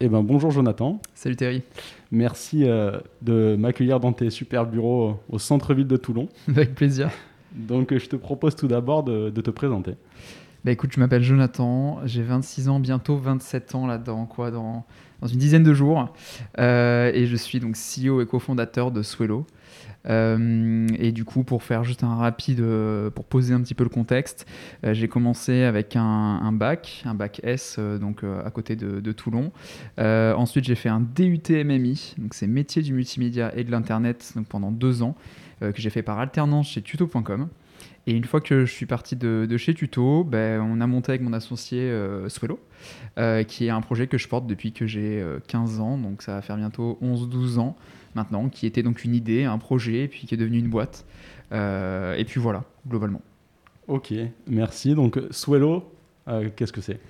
Eh ben bonjour Jonathan. Salut Thierry. Merci euh, de m'accueillir dans tes super bureaux euh, au centre-ville de Toulon. Avec plaisir. Donc je te propose tout d'abord de, te présenter. Bah écoute, je m'appelle Jonathan, j'ai 26 ans, bientôt 27 ans là-dedans, quoi, dans, dans une dizaine de jours. Euh, et je suis donc CEO et cofondateur de Swello. Euh, et du coup, pour faire juste un rapide, euh, pour poser un petit peu le contexte, j'ai commencé avec un, bac, un bac S, donc à côté de, Toulon. ensuite, j'ai fait un DUT MMI, donc c'est métier du multimédia et de l'internet, donc pendant deux ans, que j'ai fait par alternance chez tuto.com. Et une fois que je suis parti de, chez Tuto, ben, on a monté avec mon associé euh, Swello, euh, qui est un projet que je porte depuis que j'ai 15 euh, ans, donc ça va faire bientôt 11-12 ans maintenant, qui était donc une idée, un projet, puis qui est devenu une boîte. et puis voilà, globalement. Ok, merci. Donc Swello, qu'est-ce que c'est?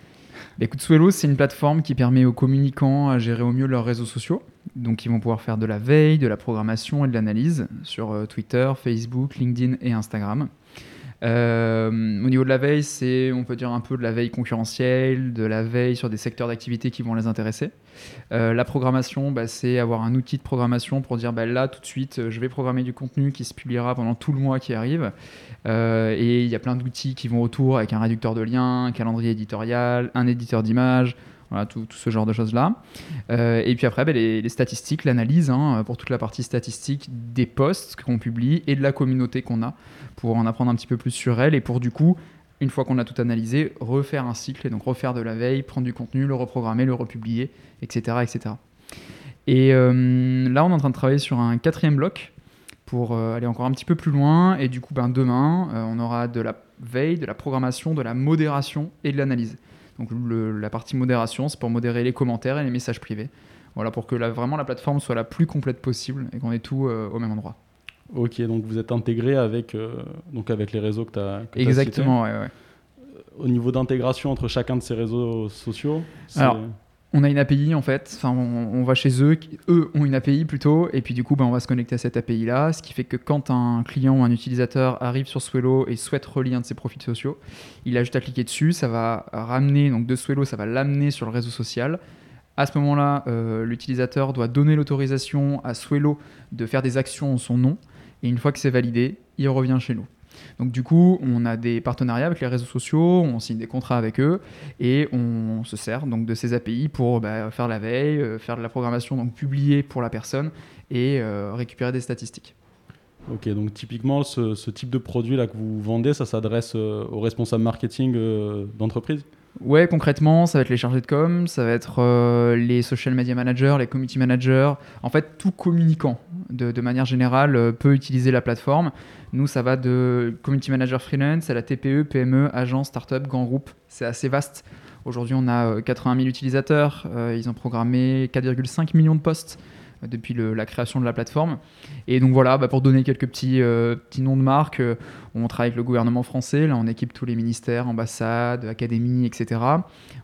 Bah, Écoute, Swello, c'est une plateforme qui permet aux communicants à gérer au mieux leurs réseaux sociaux. Donc, ils vont pouvoir faire de la veille, de la programmation et de l'analyse sur Twitter, Facebook, LinkedIn et Instagram. Euh, au niveau de la veille, c'est, on peut dire, un peu de la veille concurrentielle, de la veille sur des secteurs d'activité qui vont les intéresser. Euh, la programmation, bah, c'est avoir un outil de programmation pour dire bah, là, tout de suite, je vais programmer du contenu qui se publiera pendant tout le mois qui arrive. Euh, et il y a plein d'outils qui vont autour avec un réducteur de liens, un calendrier éditorial, un éditeur d'images. Tout, ce genre de choses-là. et puis après, bah, les, statistiques, l'analyse, hein, pour toute la partie statistique des posts qu'on publie et de la communauté qu'on a pour en apprendre un petit peu plus sur elle et pour du coup, une fois qu'on a tout analysé, refaire un cycle et donc refaire de la veille, prendre du contenu, le reprogrammer, le republier, etc. etc. Et euh, là, on est en train de travailler sur un quatrième bloc pour euh, aller encore un petit peu plus loin. Et du coup, ben, demain, euh, on aura de la veille, de la programmation, de la modération et de l'analyse. Donc la partie modération, c'est pour modérer les commentaires et les messages privés. Voilà, pour que vraiment la plateforme soit la plus complète possible et qu'on ait tout au même endroit. Ok, donc vous êtes intégré avec, euh, donc avec les réseaux que tu as. Exactement, ouais, ouais. Au niveau d'intégration entre chacun de ces réseaux sociaux Alors, on a une API en fait, enfin, on, va chez eux, eux ont une API plutôt, et puis du coup ben, on va se connecter à cette API là, ce qui fait que quand un client ou un utilisateur arrive sur Swello et souhaite relier un de ses profils sociaux, il a juste à cliquer dessus, ça va ramener, donc de Swello, ça va l'amener sur le réseau social. À ce moment-là, euh, l'utilisateur doit donner l'autorisation à Swello de faire des actions en son nom. Et une fois que c'est validé, il revient chez nous. Donc du coup, on a des partenariats avec les réseaux sociaux, on signe des contrats avec eux et on se sert donc de ces API pour bah, faire la veille, euh, faire de la programmation, donc publier pour la personne et euh, récupérer des statistiques. Ok, donc typiquement, ce, type de produit là que vous vendez, ça s'adresse euh, aux responsables marketing d'entreprise? Ouais, concrètement, ça va être les chargés de com, ça va être euh, les social media managers, les community managers. En fait, tout communicant, de, manière générale, euh, peut utiliser la plateforme. Nous, ça va de community manager freelance à la TPE, PME, agence, startup, grand groupe. C'est assez vaste. Aujourd'hui, on a 80 euh, 000 utilisateurs. ils ont programmé 4,5 millions de posts depuis la création de la plateforme. Et donc voilà, bah, pour donner quelques petits, euh, petits noms de marques, euh, on travaille avec le gouvernement français, là on équipe tous les ministères, ambassades, académies, etc.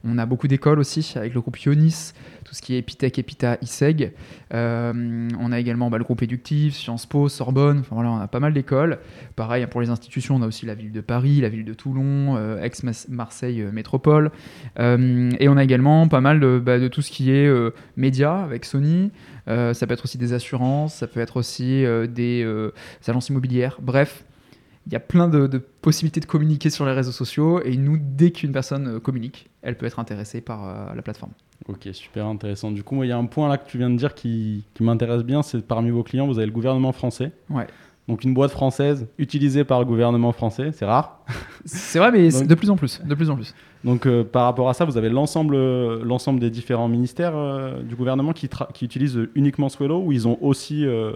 On a beaucoup d'écoles aussi, avec le groupe Ionis, ce qui est Epitech, Epita, ISEG. Euh, on a également bah, le groupe éductif, Sciences Po, Sorbonne, enfin voilà, on a pas mal d'écoles. Pareil, pour les institutions, on a aussi la ville de Paris, la ville de Toulon, Aix-Marseille Métropole. et on a également pas mal de, bah, de tout ce qui est médias, avec Sony, euh, ça peut être aussi des assurances, ça peut être aussi euh, des, euh, agences immobilières. Bref, il y a plein de, possibilités de communiquer sur les réseaux sociaux et nous, dès qu'une personne communique, elle peut être intéressée par la plateforme. Ok, super intéressant. Du coup, il y a un point là que tu viens de dire qui, qui m'intéresse bien, c'est parmi vos clients, vous avez le gouvernement français. Ouais. Donc une boîte française utilisée par le gouvernement français, c'est rare. C'est vrai, mais de plus en plus, de plus en plus. Donc euh, par rapport à ça, vous avez l'ensemble, l'ensemble des différents ministères euh, du gouvernement qui, qui, utilisent uniquement Swello ou ils ont aussi euh,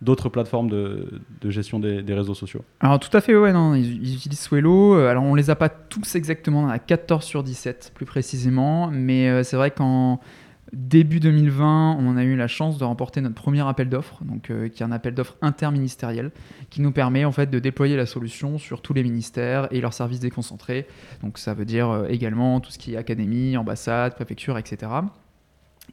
d'autres plateformes de, de gestion des, des, réseaux sociaux Alors tout à fait, ouais, non, ils, utilisent Swello. Alors on les a pas tous exactement, a 14 sur 17 plus précisément, mais c'est vrai qu'en Début 2020, on a eu la chance de remporter notre premier appel d'offres, donc euh, qui est un appel d'offres interministériel, qui nous permet en fait de déployer la solution sur tous les ministères et leurs services déconcentrés. Donc ça veut dire euh, également tout ce qui est académie, ambassade, préfecture, etc.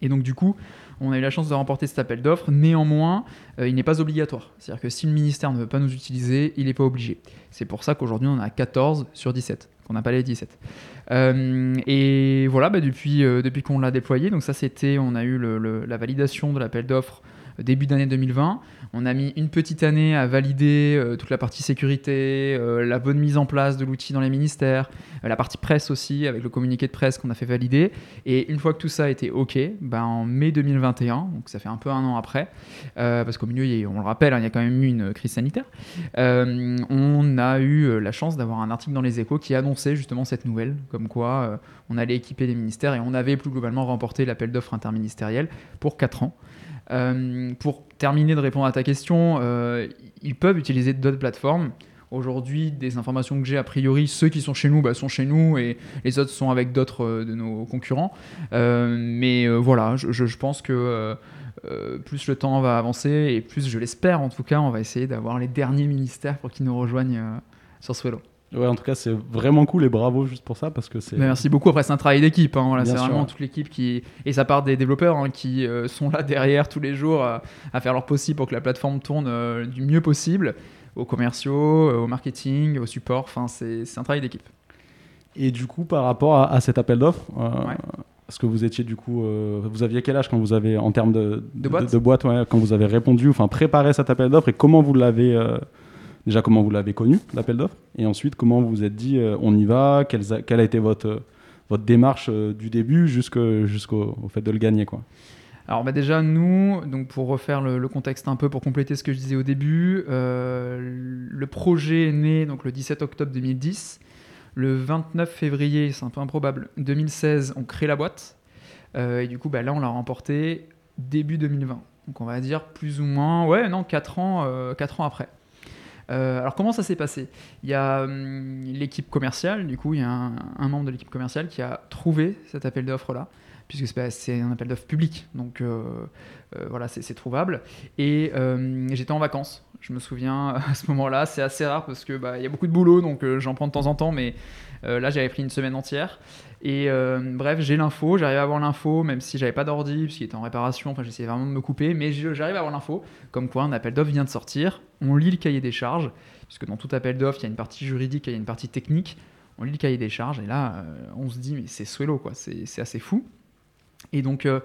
Et donc du coup, on a eu la chance de remporter cet appel d'offres. Néanmoins, euh, il n'est pas obligatoire. C'est-à-dire que si le ministère ne veut pas nous utiliser, il n'est pas obligé. C'est pour ça qu'aujourd'hui, on a 14 sur 17, qu'on n'a pas les 17. Euh, et voilà, bah, depuis, euh, depuis qu'on l'a déployé, donc ça c'était, on a eu la validation de l'appel d'offres début d'année 2020. On a mis une petite année à valider euh, toute la partie sécurité, euh, la bonne mise en place de l'outil dans les ministères, euh, la partie presse aussi, avec le communiqué de presse qu'on a fait valider. Et une fois que tout ça été OK, ben, en mai 2021, donc ça fait un peu un an après, parce qu'au milieu, on le rappelle, hein, il y a quand même eu une crise sanitaire, on a eu la chance d'avoir un article dans les échos qui annonçait justement cette nouvelle, comme quoi on allait équiper les ministères et on avait plus globalement remporté l'appel d'offres interministériel pour 4 ans. Euh, pour terminer de répondre à ta question, euh, ils peuvent utiliser d'autres plateformes. Aujourd'hui, des informations que j'ai, a priori, ceux qui sont chez nous bah, sont chez nous et les autres sont avec d'autres euh, de nos concurrents. mais voilà, je, pense que plus le temps va avancer et plus, je l'espère en tout cas, on va essayer d'avoir les derniers ministères pour qu'ils nous rejoignent sur Swello. Ouais, en tout cas, c'est vraiment cool et bravo juste pour ça parce que c'est. Merci beaucoup. Après, c'est un travail d'équipe. Hein. c'est vraiment toute l'équipe qui et ça part des développeurs hein, qui euh, sont là derrière tous les jours à faire leur possible pour que la plateforme tourne euh, du mieux possible, aux commerciaux, euh, au marketing, au support. Enfin, c'est un travail d'équipe. Et du coup, par rapport à, cet appel d'offres, est-ce que vous étiez du coup, vous aviez quel âge quand vous avez en termes de de, boîte, de, boîte quand vous avez répondu, enfin préparé cet appel d'offres et comment vous l'avez déjà comment vous l'avez connu, l'appel d'offres, et ensuite comment vous vous êtes dit euh, on y va, quelle a, été votre, euh, démarche euh, du début jusqu'au fait de le gagner. Alors bah déjà nous, donc pour refaire le, contexte un peu, pour compléter ce que je disais au début, le projet est né donc le 17 octobre 2010. Le 29 février, c'est un peu improbable, 2016, on crée la boîte. et du coup, bah, là, on l'a remporté début 2020. Donc on va dire plus ou moins, ouais, non, 4 ans, 4 ans après. Euh, alors comment ça s'est passé? Il y a hum, l'équipe commerciale, du coup il y a un, membre de l'équipe commerciale qui a trouvé cet appel d'offres là, puisque c'est un appel d'offres public, donc euh, euh, voilà c'est trouvable. Et j'étais en vacances, je me souviens à ce moment-là, c'est assez rare parce que bah, il y a beaucoup de boulot, donc j'en prends de temps en temps, mais là j'avais pris une semaine entière. Et euh, bref, j'ai l'info, j'arrive à avoir l'info, même si j'avais pas d'ordi, puisqu'il était en réparation, enfin j'essayais vraiment de me couper, mais j'arrive à avoir l'info, comme quoi un appel d'offres vient de sortir, on lit le cahier des charges, puisque dans tout appel d'offres, il y a une partie juridique, il y a une partie technique, on lit le cahier des charges, et là, euh, on se dit, mais c'est Swello, quoi, c'est assez fou. Et donc, euh,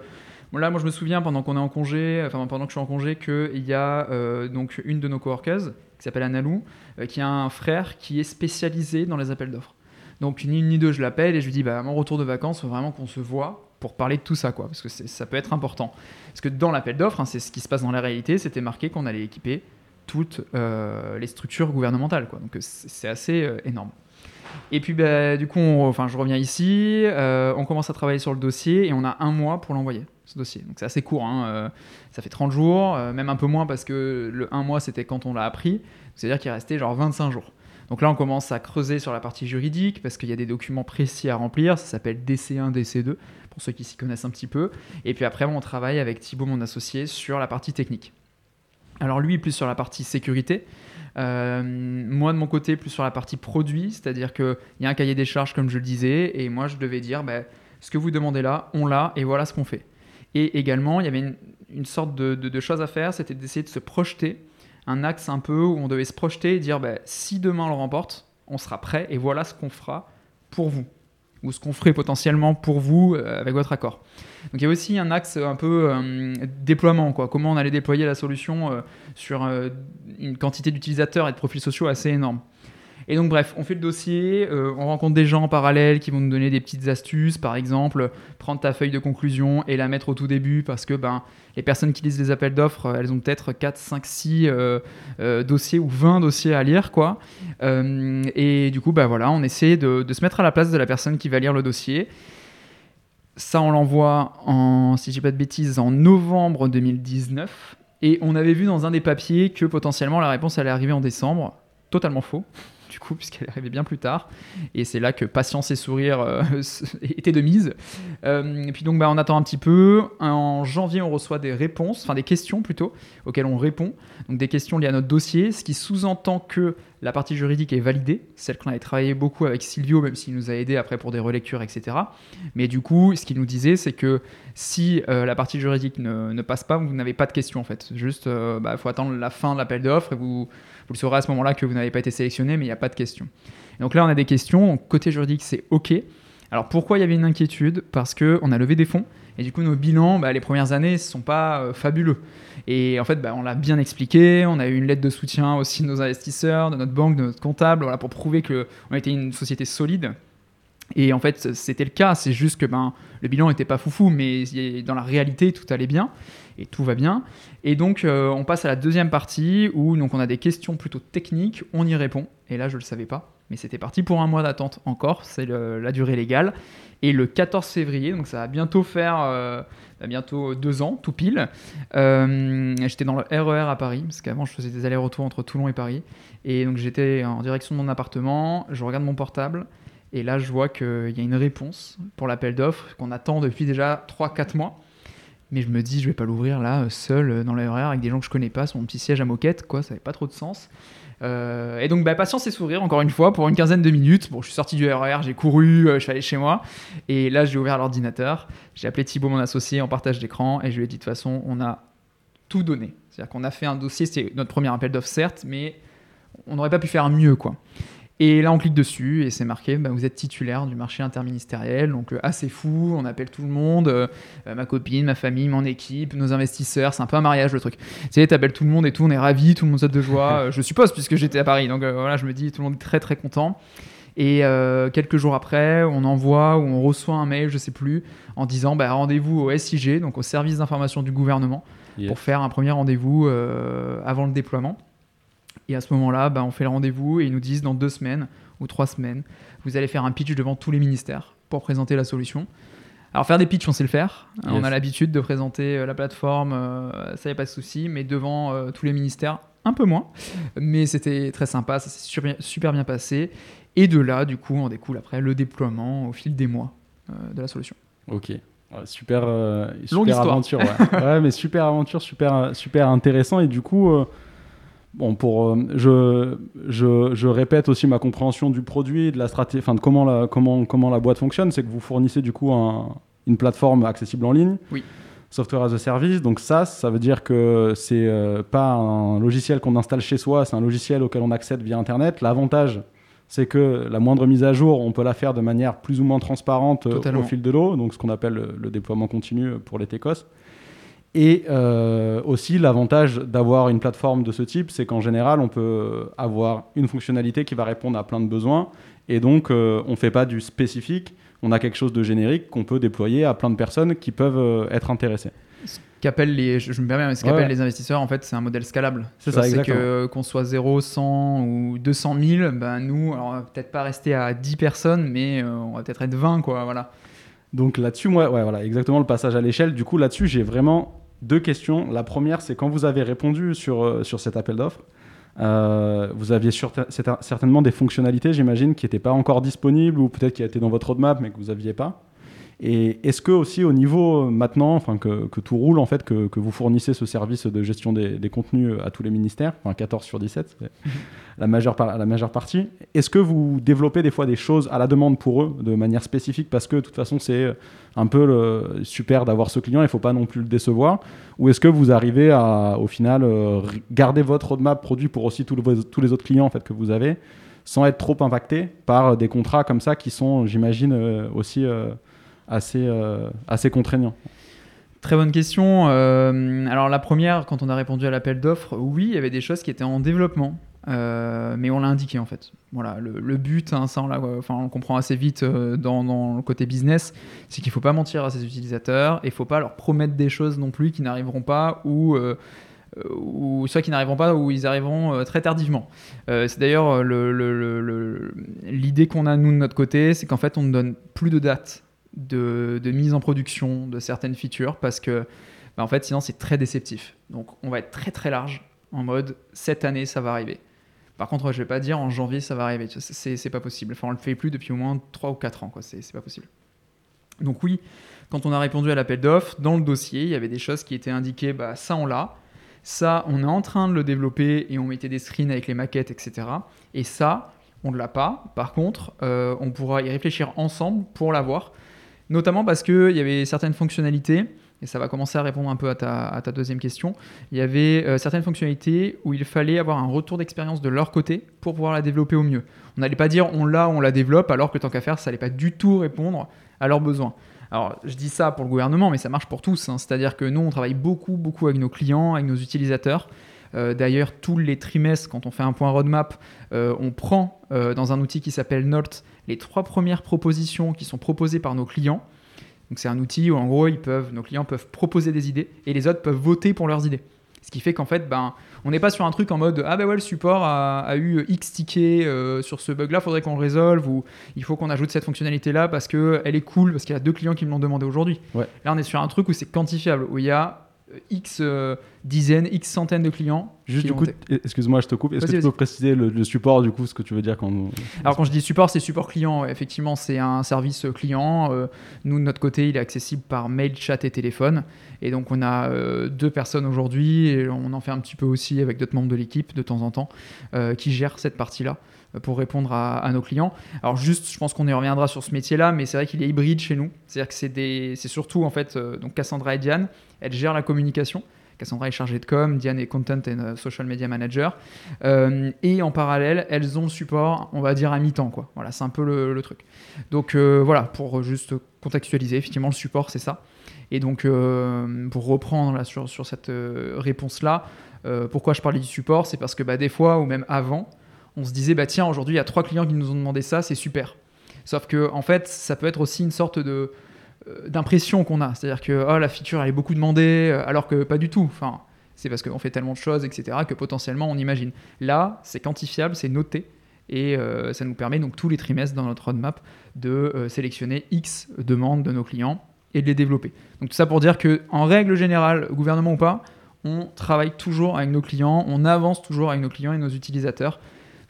là, moi je me souviens, pendant qu'on est en congé, enfin pendant que je suis en congé, qu'il y a donc une de nos coworkers, qui s'appelle Analou, qui a un frère qui est spécialisé dans les appels d'offres. Donc ni une ni deux, je l'appelle et je lui dis, bah, à mon retour de vacances, faut vraiment qu'on se voit pour parler de tout ça, quoi, parce que ça peut être important. Parce que dans l'appel d'offres, hein, c'est ce qui se passe dans la réalité, c'était marqué qu'on allait équiper toutes euh, les structures gouvernementales, quoi. Donc c'est assez euh, énorme. Et puis bah, du coup, enfin, je reviens ici, euh, on commence à travailler sur le dossier et on a un mois pour l'envoyer, ce dossier. Donc c'est assez court, hein, ça fait 30 jours, même un peu moins parce que le un mois c'était quand on l'a appris, c'est-à-dire qu'il restait genre 25 jours. Donc là, on commence à creuser sur la partie juridique parce qu'il y a des documents précis à remplir. Ça s'appelle DC1, DC2 pour ceux qui s'y connaissent un petit peu. Et puis après, on travaille avec Thibaut, mon associé, sur la partie technique. Alors lui, plus sur la partie sécurité. Euh, moi, de mon côté, plus sur la partie produit, c'est-à-dire qu'il y a un cahier des charges, comme je le disais, et moi, je devais dire, bah, ce que vous demandez là, on l'a, et voilà ce qu'on fait. Et également, il y avait une, sorte de, de, de chose à faire, c'était d'essayer de se projeter un axe un peu où on devait se projeter et dire bah, si demain on le remporte, on sera prêt et voilà ce qu'on fera pour vous ou ce qu'on ferait potentiellement pour vous euh, avec votre accord. Donc il y a aussi un axe un peu euh, déploiement, quoi. comment on allait déployer la solution euh, sur une quantité d'utilisateurs et de profils sociaux assez énorme. Et donc bref, on fait le dossier, euh, on rencontre des gens en parallèle qui vont nous donner des petites astuces, par exemple, prendre ta feuille de conclusion et la mettre au tout début parce que ben, les personnes qui lisent les appels d'offres, elles ont peut-être 4, 5, 6 dossiers ou 20 dossiers à lire. quoi. Euh, et du coup, ben, voilà, on essaie de, se mettre à la place de la personne qui va lire le dossier. Ça, on l'envoie en, si je dis pas de bêtises, en novembre 2019. Et on avait vu dans un des papiers que potentiellement la réponse allait arriver en décembre. Totalement faux du coup, puisqu'elle est arrivée bien plus tard. Et c'est là que patience et sourire euh, étaient de mise. Euh, et puis donc, bah, on attend un petit peu. En janvier, on reçoit des réponses, enfin des questions plutôt, auxquelles on répond. Donc des questions liées à notre dossier, ce qui sous-entend que la partie juridique est validée, celle qu'on avait travaillé beaucoup avec Silvio, même s'il nous a aidé après pour des relectures, etc. Mais du coup, ce qu'il nous disait, c'est que si euh, la partie juridique ne, passe pas, vous n'avez pas de questions en fait. Juste, il bah, faut attendre la fin de l'appel d'offres et vous, vous le saurez à ce moment-là que vous n'avez pas été sélectionné, mais il n'y a pas de questions. donc là, on a des questions. Côté juridique, c'est OK. Alors pourquoi il y avait une inquiétude? Parce qu'on a levé des fonds et du coup, nos bilans, bah, les premières années, ne sont pas euh, fabuleux. Et en fait, bah, on l'a bien expliqué. On a eu une lettre de soutien aussi de nos investisseurs, de notre banque, de notre comptable, pour prouver qu'on était une société solide. Et en fait, c'était le cas. C'est juste que ben, le bilan n'était pas foufou, mais dans la réalité, tout allait bien et tout va bien. Et donc, euh, on passe à la deuxième partie où donc, on a des questions plutôt techniques. On y répond. Et là, je ne le savais pas. Mais c'était parti pour un mois d'attente encore. C'est la durée légale. Et le 14 février, donc ça va bientôt faire euh, bah, bientôt deux ans, tout pile. Euh, j'étais dans le RER e à Paris, parce qu'avant je faisais des allers-retours entre Toulon et Paris. Et donc j'étais en direction de mon appartement, je regarde mon portable, et là je vois qu'il y a une réponse pour l'appel d'offres qu'on attend depuis déjà 3-4 mois. Mais je me dis, je vais pas l'ouvrir là, seul dans le RER e avec des gens que je connais pas, sur mon petit siège à moquette, quoi, ça n'avait pas trop de sens. Euh, et donc, bah, patience et sourire, encore une fois, pour une quinzaine de minutes. Bon, je suis sorti du RER, j'ai couru, euh, je suis allé chez moi. Et là, j'ai ouvert l'ordinateur. J'ai appelé Thibaut, mon associé, en partage d'écran. Et je lui ai dit, de toute façon, on a tout donné. C'est-à-dire qu'on a fait un dossier, c'est notre premier appel d'offres, certes, mais on n'aurait pas pu faire mieux, quoi. Et là, on clique dessus et c'est marqué bah, vous êtes titulaire du marché interministériel. Donc, euh, assez fou, on appelle tout le monde, euh, euh, ma copine, ma famille, mon équipe, nos investisseurs. C'est un peu un mariage le truc. Tu sais, t'appelles tout le monde et tout, on est ravis, tout le monde saute de joie. je suppose, puisque j'étais à Paris. Donc, voilà, je me dis tout le monde est très très content. Et quelques jours après, on envoie ou on reçoit un mail, je sais plus, en disant bah, rendez-vous au SIG, donc au service d'information du gouvernement, pour faire un premier rendez-vous avant le déploiement. Et à ce moment-là, bah, on fait le rendez-vous et ils nous disent dans deux semaines ou trois semaines, vous allez faire un pitch devant tous les ministères pour présenter la solution. Alors faire des pitchs, on sait le faire. On a l'habitude de présenter euh, la plateforme, euh, ça n'y a pas de souci, mais devant euh, tous les ministères, un peu moins. Mais c'était très sympa, ça s'est super, bien passé. Et de là, du coup, on découle après le déploiement au fil des mois de la solution. Ok. Super, super aventure. Ouais. ouais. mais super aventure, super, super intéressant. Et du coup, Bon, pour, euh, je, je, je, répète aussi ma compréhension du produit, de la stratégie, de comment la, comment, comment la boîte fonctionne, c'est que vous fournissez du coup un, une plateforme accessible en ligne. Oui. Software as a service, donc ça, ça veut dire que c'est euh, pas un logiciel qu'on installe chez soi, c'est un logiciel auquel on accède via Internet. L'avantage, c'est que la moindre mise à jour, on peut la faire de manière plus ou moins transparente euh, au fil de l'eau, donc ce qu'on appelle le, le, déploiement continu pour les TECOS. Et euh, aussi, l'avantage d'avoir une plateforme de ce type, c'est qu'en général, on peut avoir une fonctionnalité qui va répondre à plein de besoins. Et donc, euh, on ne fait pas du spécifique, on a quelque chose de générique qu'on peut déployer à plein de personnes qui peuvent euh, être intéressées. Ce qu'appellent les, je me permets, ce qu'appellent les investisseurs, en fait, c'est un modèle scalable. C'est ça, exactement. que qu'on soit 0, 100 ou 200 000, ben nous, alors on va peut-être pas rester à 10 personnes, mais on va peut-être être 20, quoi, voilà. Donc là-dessus, moi, ouais, voilà, exactement le passage à l'échelle. Du coup, là-dessus, j'ai vraiment deux questions. La première, c'est quand vous avez répondu sur, euh, sur cet appel d'offres, euh, vous aviez certainement des fonctionnalités, j'imagine, qui n'étaient pas encore disponibles ou peut-être qui étaient dans votre roadmap mais que vous n'aviez pas. Et est-ce que aussi au niveau euh, maintenant, enfin que, que, tout roule en fait, que, que, vous fournissez ce service de gestion des, des, contenus à tous les ministères, enfin 14 sur 17, mhm. la majeure, la majeure partie, est-ce que vous développez des fois des choses à la demande pour eux de manière spécifique parce que de toute façon c'est un peu le, super d'avoir ce client, il ne faut pas non plus le décevoir, ou est-ce que vous arrivez à au final euh, garder votre roadmap produit pour aussi tous, tous les autres clients en fait que vous avez sans être trop impacté par des contrats comme ça qui sont, j'imagine, euh, aussi assez, euh, assez contraignant Très bonne question. Euh, alors la première, quand on a répondu à l'appel d'offres, oui, il y avait des choses qui étaient en développement, euh, mais on l'a indiqué en fait. Voilà, le, but, hein, ça on, on, comprend assez vite dans, le côté business, c'est qu'il ne faut pas mentir à ses utilisateurs et il ne faut pas leur promettre des choses non plus qui n'arriveront pas ou ou soit qui n'arriveront pas ou ils arriveront très tardivement. c'est d'ailleurs l'idée qu'on a nous de notre côté, c'est qu'en fait on ne donne plus de date de, mise en production de certaines features parce que bah, en fait sinon c'est très déceptif. Donc on va être très très large en mode cette année ça va arriver. Par contre, je vais pas dire en janvier ça va arriver. C'est pas possible. Enfin, on le fait plus depuis au moins 3 ou 4 ans. C'est pas possible. Donc oui, quand on a répondu à l'appel d'offres, dans le dossier, il y avait des choses qui étaient indiquées, bah, ça on l'a, ça on est en train de le développer et on mettait des screens avec les maquettes, etc. Et ça, on ne l'a pas. Par contre, euh, on pourra y réfléchir ensemble pour l'avoir, notamment parce qu'il y avait certaines fonctionnalités et ça va commencer à répondre un peu à ta, deuxième question, il y avait euh, certaines fonctionnalités où il fallait avoir un retour d'expérience de leur côté pour pouvoir la développer au mieux. On n'allait pas dire on l'a, on la développe, alors que tant qu'à faire, ça n'allait pas du tout répondre à leurs besoins. Alors, je dis ça pour le gouvernement, mais ça marche pour tous. Hein. C'est-à-dire que nous, on travaille beaucoup, beaucoup avec nos clients, avec nos utilisateurs. Euh, d'ailleurs, tous les trimestres, quand on fait un point roadmap, euh, on prend dans un outil qui s'appelle Note les trois premières propositions qui sont proposées par nos clients donc c'est un outil où en gros ils peuvent, nos clients peuvent proposer des idées et les autres peuvent voter pour leurs idées. Ce qui fait qu'en fait, ben, on n'est pas sur un truc en mode ah ben ouais le support a, eu X tickets euh, sur ce bug là, faudrait qu'on le résolve ou il faut qu'on ajoute cette fonctionnalité là parce que elle est cool parce qu'il y a deux clients qui me l'ont demandé aujourd'hui. Là on est sur un truc où c'est quantifiable où il y a X euh, dizaines, X centaines de clients. Juste du coup, excuse-moi, je te coupe. Est-ce que tu peux préciser le, support, du coup, ce que tu veux dire quand Alors, quand je dis support, c'est support client. Effectivement, c'est un service client. Euh, nous, de notre côté, il est accessible par mail, chat et téléphone. Et donc, on a euh, deux personnes aujourd'hui, et on en fait un petit peu aussi avec d'autres membres de l'équipe de temps en temps, qui gèrent cette partie-là pour répondre à, nos clients. Alors juste, je pense qu'on y reviendra sur ce métier-là, mais c'est vrai qu'il est hybride chez nous. C'est-à-dire que c'est, des, c'est surtout en fait euh, donc Cassandra et Diane, elles gèrent la communication. Cassandra est chargée de com, Diane est content and euh, social media manager. Euh, et en parallèle, elles ont le support, on va dire à mi-temps. Quoi. Voilà, c'est un peu le, truc. Donc voilà, pour juste contextualiser, effectivement, le support, c'est ça. Et donc, pour reprendre sur, sur cette réponse-là, pourquoi je parlais du support C'est parce que bah, des fois, ou même avant, on se disait, bah tiens, aujourd'hui, il y a trois clients qui nous ont demandé ça, c'est super. Sauf que, en fait, ça peut être aussi une sorte euh, d'impression qu'on a. C'est-à-dire que oh, la feature, elle est beaucoup demandée, euh, alors que pas du tout. C'est parce qu'on fait tellement de choses, etc., que potentiellement, on imagine. Là, c'est quantifiable, c'est noté. Et euh, ça nous permet donc tous les trimestres dans notre roadmap de sélectionner X demandes de nos clients et de les développer. Donc tout ça pour dire que en règle générale, gouvernement ou pas, on travaille toujours avec nos clients, on avance toujours avec nos clients et nos utilisateurs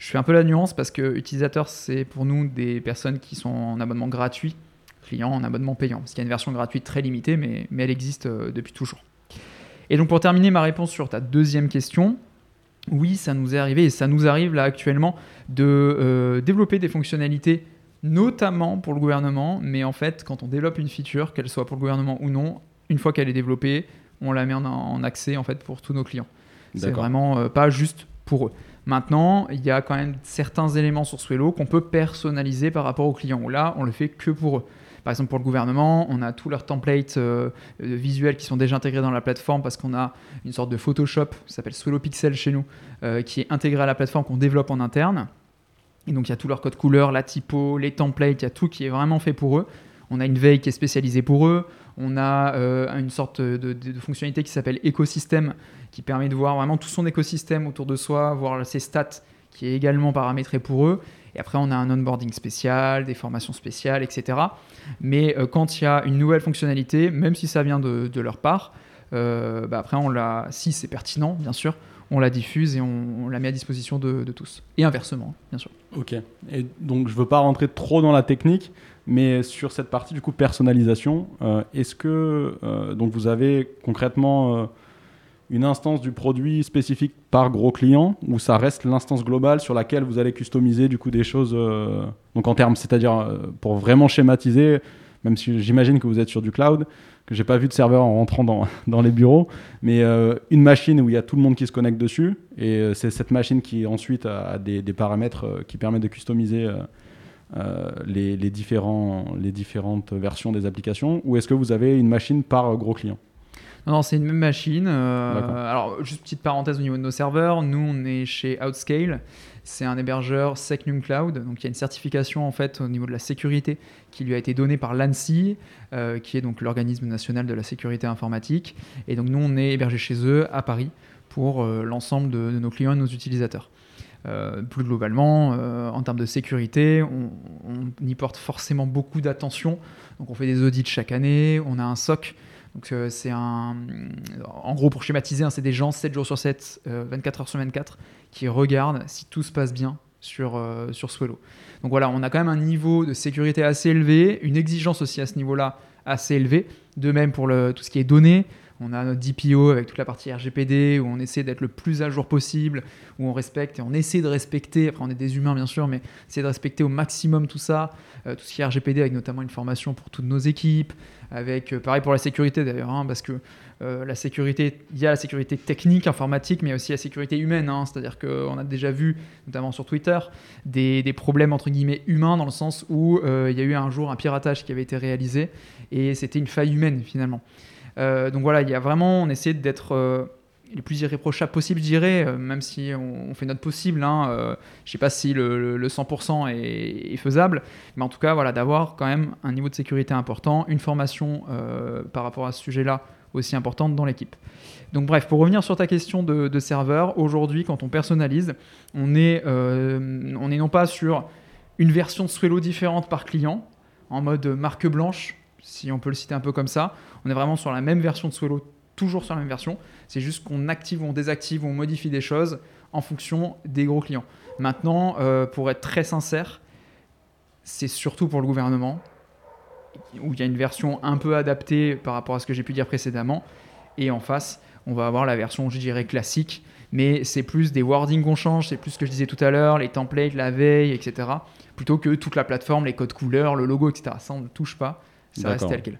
je fais un peu la nuance parce que utilisateur, c'est pour nous des personnes qui sont en abonnement gratuit, clients en abonnement payant. Parce qu'il y a une version gratuite très limitée, mais, mais elle existe euh, depuis toujours. Et donc pour terminer ma réponse sur ta deuxième question, oui, ça nous est arrivé et ça nous arrive là actuellement de euh, développer des fonctionnalités, notamment pour le gouvernement. Mais en fait, quand on développe une feature, qu'elle soit pour le gouvernement ou non, une fois qu'elle est développée, on la met en, accès en fait pour tous nos clients. C'est vraiment euh, pas juste pour eux. Maintenant, il y a quand même certains éléments sur Swello qu'on peut personnaliser par rapport aux clients. Là, on le fait que pour eux. Par exemple, pour le gouvernement, on a tous leurs templates euh, visuels qui sont déjà intégrés dans la plateforme parce qu'on a une sorte de Photoshop qui s'appelle Swello Pixel chez nous, euh, qui est intégré à la plateforme qu'on développe en interne. Et donc, il y a tous leurs codes couleurs, la typo, les templates, il y a tout qui est vraiment fait pour eux. On a une veille qui est spécialisée pour eux. On a euh, une sorte de, fonctionnalité qui s'appelle écosystème, qui permet de voir vraiment tout son écosystème autour de soi, voir ses stats, qui est également paramétré pour eux. Et après, on a un onboarding spécial, des formations spéciales, etc. Mais euh, quand il y a une nouvelle fonctionnalité, même si ça vient de, leur part, euh, bah après, on la, si c'est pertinent, bien sûr, on la diffuse et on, la met à disposition de, tous. Et inversement, bien sûr. Ok. Et donc, je ne veux pas rentrer trop dans la technique, mais sur cette partie du coup personnalisation, euh, est-ce que euh, donc vous avez concrètement euh, une instance du produit spécifique par gros client ou ça reste l'instance globale sur laquelle vous allez customiser du coup des choses donc en termes, c'est-à-dire pour vraiment schématiser, même si j'imagine que vous êtes sur du cloud, que j'ai pas vu de serveur en rentrant dans, dans les bureaux, mais une machine où il y a tout le monde qui se connecte dessus et c'est cette machine qui ensuite a des, des paramètres qui permettent de customiser euh, les, différents, les différentes versions des applications ou est-ce que vous avez une machine par gros client? Non, c'est une même machine. Euh, alors, juste petite parenthèse au niveau de nos serveurs. Nous, on est chez Outscale. C'est un hébergeur Secnum Cloud. Donc, il y a une certification en fait au niveau de la sécurité qui lui a été donnée par l'ANSI, euh, qui est donc l'organisme national de la sécurité informatique. Et donc, nous, on est hébergé chez eux à Paris pour l'ensemble de, nos clients et de nos utilisateurs. Euh, plus globalement, euh, en termes de sécurité, on, y porte forcément beaucoup d'attention. Donc on fait des audits chaque année, on a un SOC, Donc c'est un, en gros pour schématiser, hein, c'est des gens 7 jours sur 7, 24 heures sur 24 qui regardent si tout se passe bien sur, sur Swello. Donc voilà, on a quand même un niveau de sécurité assez élevé, une exigence aussi à ce niveau-là assez élevée. De même pour le, tout ce qui est données, on a notre DPO avec toute la partie RGPD où on essaie d'être le plus à jour possible, où on respecte et on essaie de respecter, après on est des humains bien sûr, mais essayer de respecter au maximum tout ça, euh, tout ce qui est RGPD avec notamment une formation pour toutes nos équipes, avec euh, pareil pour la sécurité d'ailleurs, hein, parce que euh, la sécurité, il y a la sécurité technique, informatique, mais aussi la sécurité humaine. Hein. C'est-à-dire qu'on a déjà vu, notamment sur Twitter, des, des, problèmes entre guillemets humains dans le sens où il y a eu un jour un piratage qui avait été réalisé et c'était une faille humaine finalement. Euh, donc voilà, il y a vraiment, on essaie d'être euh, les plus irréprochables possible, je dirais, euh, même si on, fait notre possible. Hein, ne je sais pas si le, 100% est, faisable, mais en tout cas, voilà, d'avoir quand même un niveau de sécurité important, une formation par rapport à ce sujet-là aussi importante dans l'équipe. Donc bref, pour revenir sur ta question de, serveur, aujourd'hui, quand on personnalise, on est, on est non pas sur une version de Swello différente par client, en mode marque blanche, si on peut le citer un peu comme ça. On est vraiment sur la même version de Swello, toujours sur la même version. C'est juste qu'on active ou on désactive ou on modifie des choses en fonction des gros clients. Maintenant, euh, pour être très sincère, c'est surtout pour le gouvernement, où il y a une version un peu adaptée par rapport à ce que j'ai pu dire précédemment. Et en face, on va avoir la version, je dirais, classique. Mais c'est plus des wordings qu'on change, c'est plus ce que je disais tout à l'heure, les templates, la veille, etc. Plutôt que toute la plateforme, les codes couleurs, le logo, etc. Ça, on ne touche pas ça reste tel quel.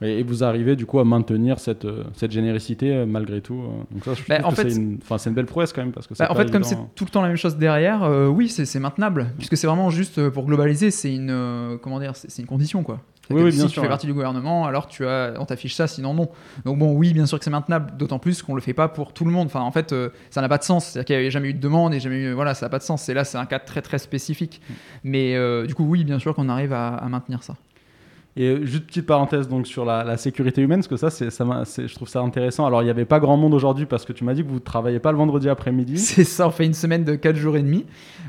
Et vous arrivez du coup à maintenir cette, euh, cette généricité euh, malgré tout. Euh. Donc ça, je bah, trouve que c'est une, une, belle prouesse quand même. Parce que bah, en fait, comme c'est hein. tout le temps la même chose derrière, oui, c'est maintenable. Puisque c'est vraiment juste pour globaliser, c'est une, comment dire, c'est une condition. quoi. Oui, oui, si bien tu fais partie du gouvernement, alors tu as, on t'affiche ça, sinon non. Donc bon, oui, bien sûr que c'est maintenable, d'autant plus qu'on le fait pas pour tout le monde. Enfin, en fait, ça n'a pas de sens. C'est-à-dire qu'il n'y a jamais eu de demande et jamais eu, voilà, ça n'a pas de sens. Et là, c'est un cas très très spécifique. Mm. Mais du coup, oui, bien sûr qu'on arrive à, à maintenir ça. Et juste petite parenthèse donc sur la, sécurité humaine, parce que ça, c'est, ça je trouve ça intéressant. Alors, il n'y avait pas grand monde aujourd'hui parce que tu m'as dit que vous ne travaillez pas le vendredi après-midi. C'est ça, on fait une semaine de 4 jours et demi,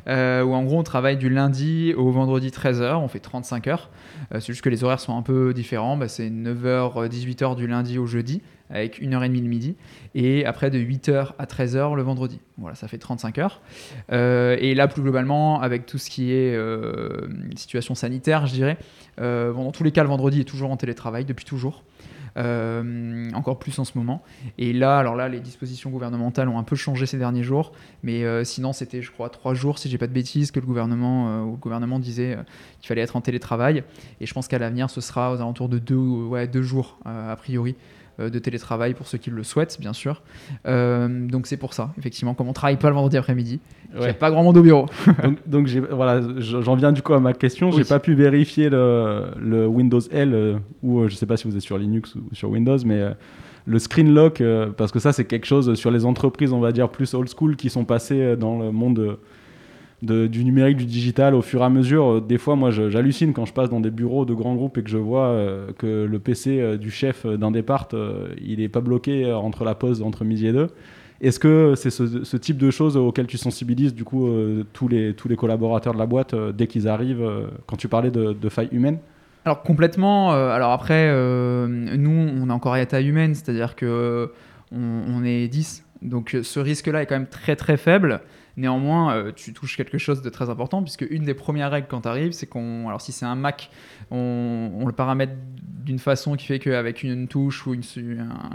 euh, où en gros, on travaille du lundi au vendredi 13h, on fait 35 heures. Euh, c'est juste que les horaires sont un peu différents. Bah, c'est 9h, 18h du lundi au jeudi, avec 1h30 le midi, et après de 8h à 13h le vendredi. Voilà, ça fait 35 heures. Euh, et là, plus globalement, avec tout ce qui est situation sanitaire, je dirais, euh, dans tous les cas, le vendredi est toujours en télétravail depuis toujours. Euh, encore plus en ce moment. Et là, alors là, les dispositions gouvernementales ont un peu changé ces derniers jours, mais euh, sinon c'était, je crois, trois jours, si j'ai pas de bêtises, que le gouvernement, le gouvernement disait qu'il fallait être en télétravail. Et je pense qu'à l'avenir, ce sera aux alentours de deux, ouais, deux jours a priori. Euh, de télétravail pour ceux qui le souhaitent, bien sûr. Euh, donc c'est pour ça, effectivement, comme on travaille pas le vendredi après-midi, il n'y a pas grand monde au bureau. donc, voilà, j'en viens du coup à ma question. J'ai pas pu vérifier le, Windows L euh, ou je sais pas si vous êtes sur Linux ou sur Windows, mais le screen lock, parce que ça c'est quelque chose sur les entreprises, on va dire plus old school, qui sont passées dans le monde du numérique, du digital au fur et à mesure. Euh, des fois, moi, j'hallucine quand je passe dans des bureaux de grands groupes et que je vois euh, que le PC euh, du chef d'un départ, il n'est pas bloqué entre la pause entre midi et deux. Est-ce que c'est ce, type de choses auxquelles tu sensibilises du coup tous, les, tous les collaborateurs de la boîte dès qu'ils arrivent quand tu parlais de, de failles humaines? Alors complètement. alors après, nous, on est encore à taille humaine, c'est-à-dire que on, on, est 10. Donc ce risque-là est quand même très très faible. Néanmoins, euh, tu touches quelque chose de très important, puisque une des premières règles quand tu arrives, c'est qu'on. Alors, si c'est un Mac, on, le paramètre d'une façon qui fait qu'avec une, touche ou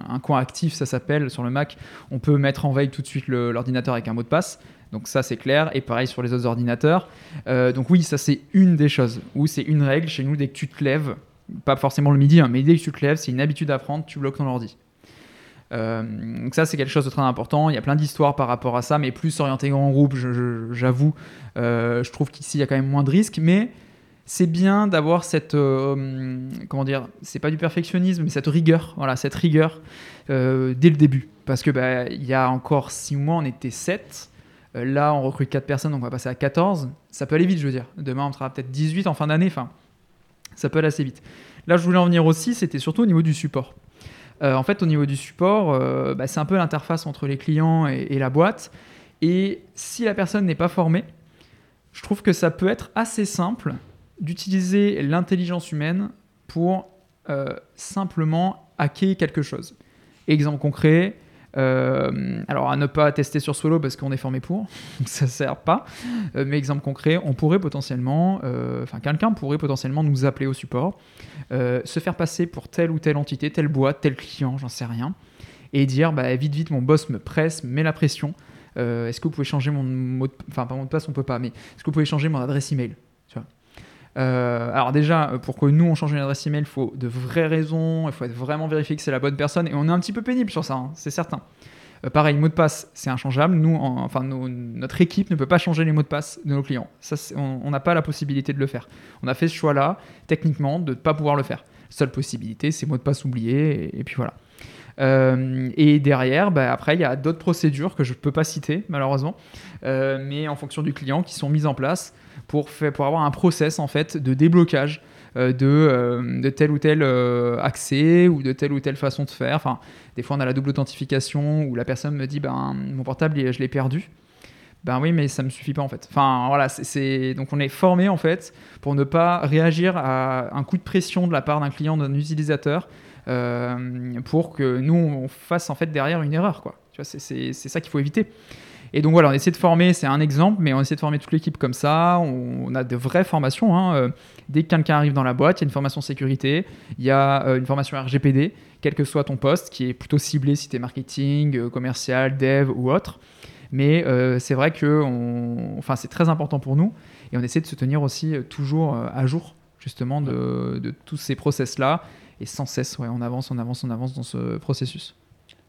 un, coin actif, ça s'appelle, sur le Mac, on peut mettre en veille tout de suite l'ordinateur avec un mot de passe. Donc, ça, c'est clair. Et pareil sur les autres ordinateurs. Euh, donc, oui, ça, c'est une des choses. Ou c'est une règle chez nous, dès que tu te lèves, pas forcément le midi, hein, mais dès que tu te lèves, c'est une habitude à prendre, tu bloques ton ordi. Euh, donc ça, c'est quelque chose de très important. Il y a plein d'histoires par rapport à ça, mais plus orienté grand groupe, j'avoue. Euh, je, trouve qu'ici, il y a quand même moins de risques, mais c'est bien d'avoir cette euh, comment dire c'est pas du perfectionnisme mais cette rigueur. Voilà cette rigueur dès le début. Parce que bah, il y a encore 6 mois on était 7 là on recrute 4 personnes donc on va passer à 14 ça peut aller vite je veux dire. Demain on sera peut-être 18 en fin d'année enfin ça peut aller assez vite. Là je voulais en venir aussi c'était surtout au niveau du support en fait, au niveau du support, euh, bah, c'est un peu l'interface entre les clients et, la boîte. Et si la personne n'est pas formée, je trouve que ça peut être assez simple d'utiliser l'intelligence humaine pour simplement hacker quelque chose. Exemple concret, euh, alors à ne pas tester sur solo parce qu'on est formé pour, ça sert pas. Euh, mais exemple concret, on pourrait potentiellement, euh, enfin quelqu'un pourrait potentiellement nous appeler au support, se faire passer pour telle ou telle entité, telle boîte, tel client, j'en sais rien, et dire bah, vite vite mon boss me presse, me met la pression. est-ce que vous pouvez changer mon mot de, enfin pas mot de passe on peut pas, mais est-ce que vous pouvez changer mon adresse email? Alors déjà, pour que nous on change une adresse email, il faut de vraies raisons, il faut être vraiment vérifié que c'est la bonne personne, et on est un petit peu pénible sur ça, hein, c'est certain. Euh, pareil, mot de passe, c'est inchangeable. Nous, enfin, notre équipe ne peut pas changer les mots de passe de nos clients. Ça, on n'a pas la possibilité de le faire. On a fait ce choix-là, techniquement, de ne pas pouvoir le faire. Seule possibilité, c'est mot de passe oublié, et, puis voilà. Euh, et derrière, bah, après, il y a d'autres procédures que je ne peux pas citer, malheureusement, euh, mais en fonction du client, qui sont mises en place pour, faire, pour avoir un process en fait de déblocage euh, de, euh, de tel ou tel euh, accès ou de telle ou telle façon de faire. Enfin, des fois, on a la double authentification où la personne me dit ben, mon portable, je l'ai perdu. Ben oui, mais ça me suffit pas en fait. Enfin voilà, c'est donc on est formé en fait pour ne pas réagir à un coup de pression de la part d'un client, d'un utilisateur, pour que nous on fasse en fait derrière une erreur c'est ça qu'il faut éviter. Et donc voilà, on essaie de former, c'est un exemple, mais on essaie de former toute l'équipe comme ça. On, a de vraies formations. Hein. Euh, dès que quelqu'un arrive dans la boîte, il y a une formation sécurité, il y a euh, une formation RGPD, quel que soit ton poste, qui est plutôt ciblé si tu es marketing, euh, commercial, dev ou autre. Mais c'est vrai que enfin, c'est très important pour nous et on essaie de se tenir aussi toujours à jour justement de, de tous ces process-là et sans cesse, ouais, on avance, on avance, on avance dans ce processus.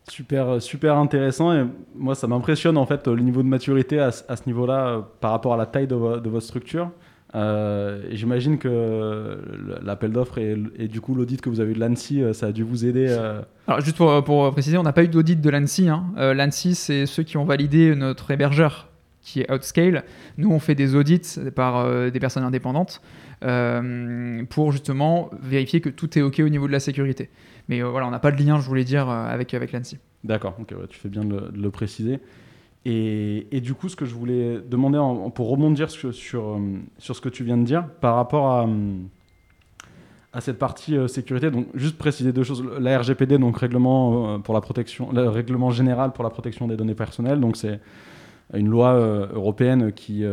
Super, super intéressant et moi ça m'impressionne en fait le niveau de maturité à, ce niveau-là euh, par rapport à la taille de, votre structure. Euh, J'imagine que l'appel d'offres et, du coup l'audit que vous avez eu de l'ANSI, euh, ça a dû vous aider. Euh. Alors juste pour, pour préciser, on n'a pas eu d'audit de l'ANSI. Hein. L'ANSI c'est ceux qui ont validé notre hébergeur qui est Outscale. Nous on fait des audits par des personnes indépendantes pour justement vérifier que tout est OK au niveau de la sécurité. Mais euh, voilà, on n'a pas de lien, je voulais dire, euh, avec, avec l'ANSI. D'accord, tu fais bien de le, préciser. Et, du coup, ce que je voulais demander, pour rebondir sur, euh, sur, ce que tu viens de dire, par rapport à, à cette partie sécurité, donc juste préciser deux choses. La RGPD, donc règlement, pour la protection, le règlement général pour la protection des données personnelles, donc c'est une loi européenne qui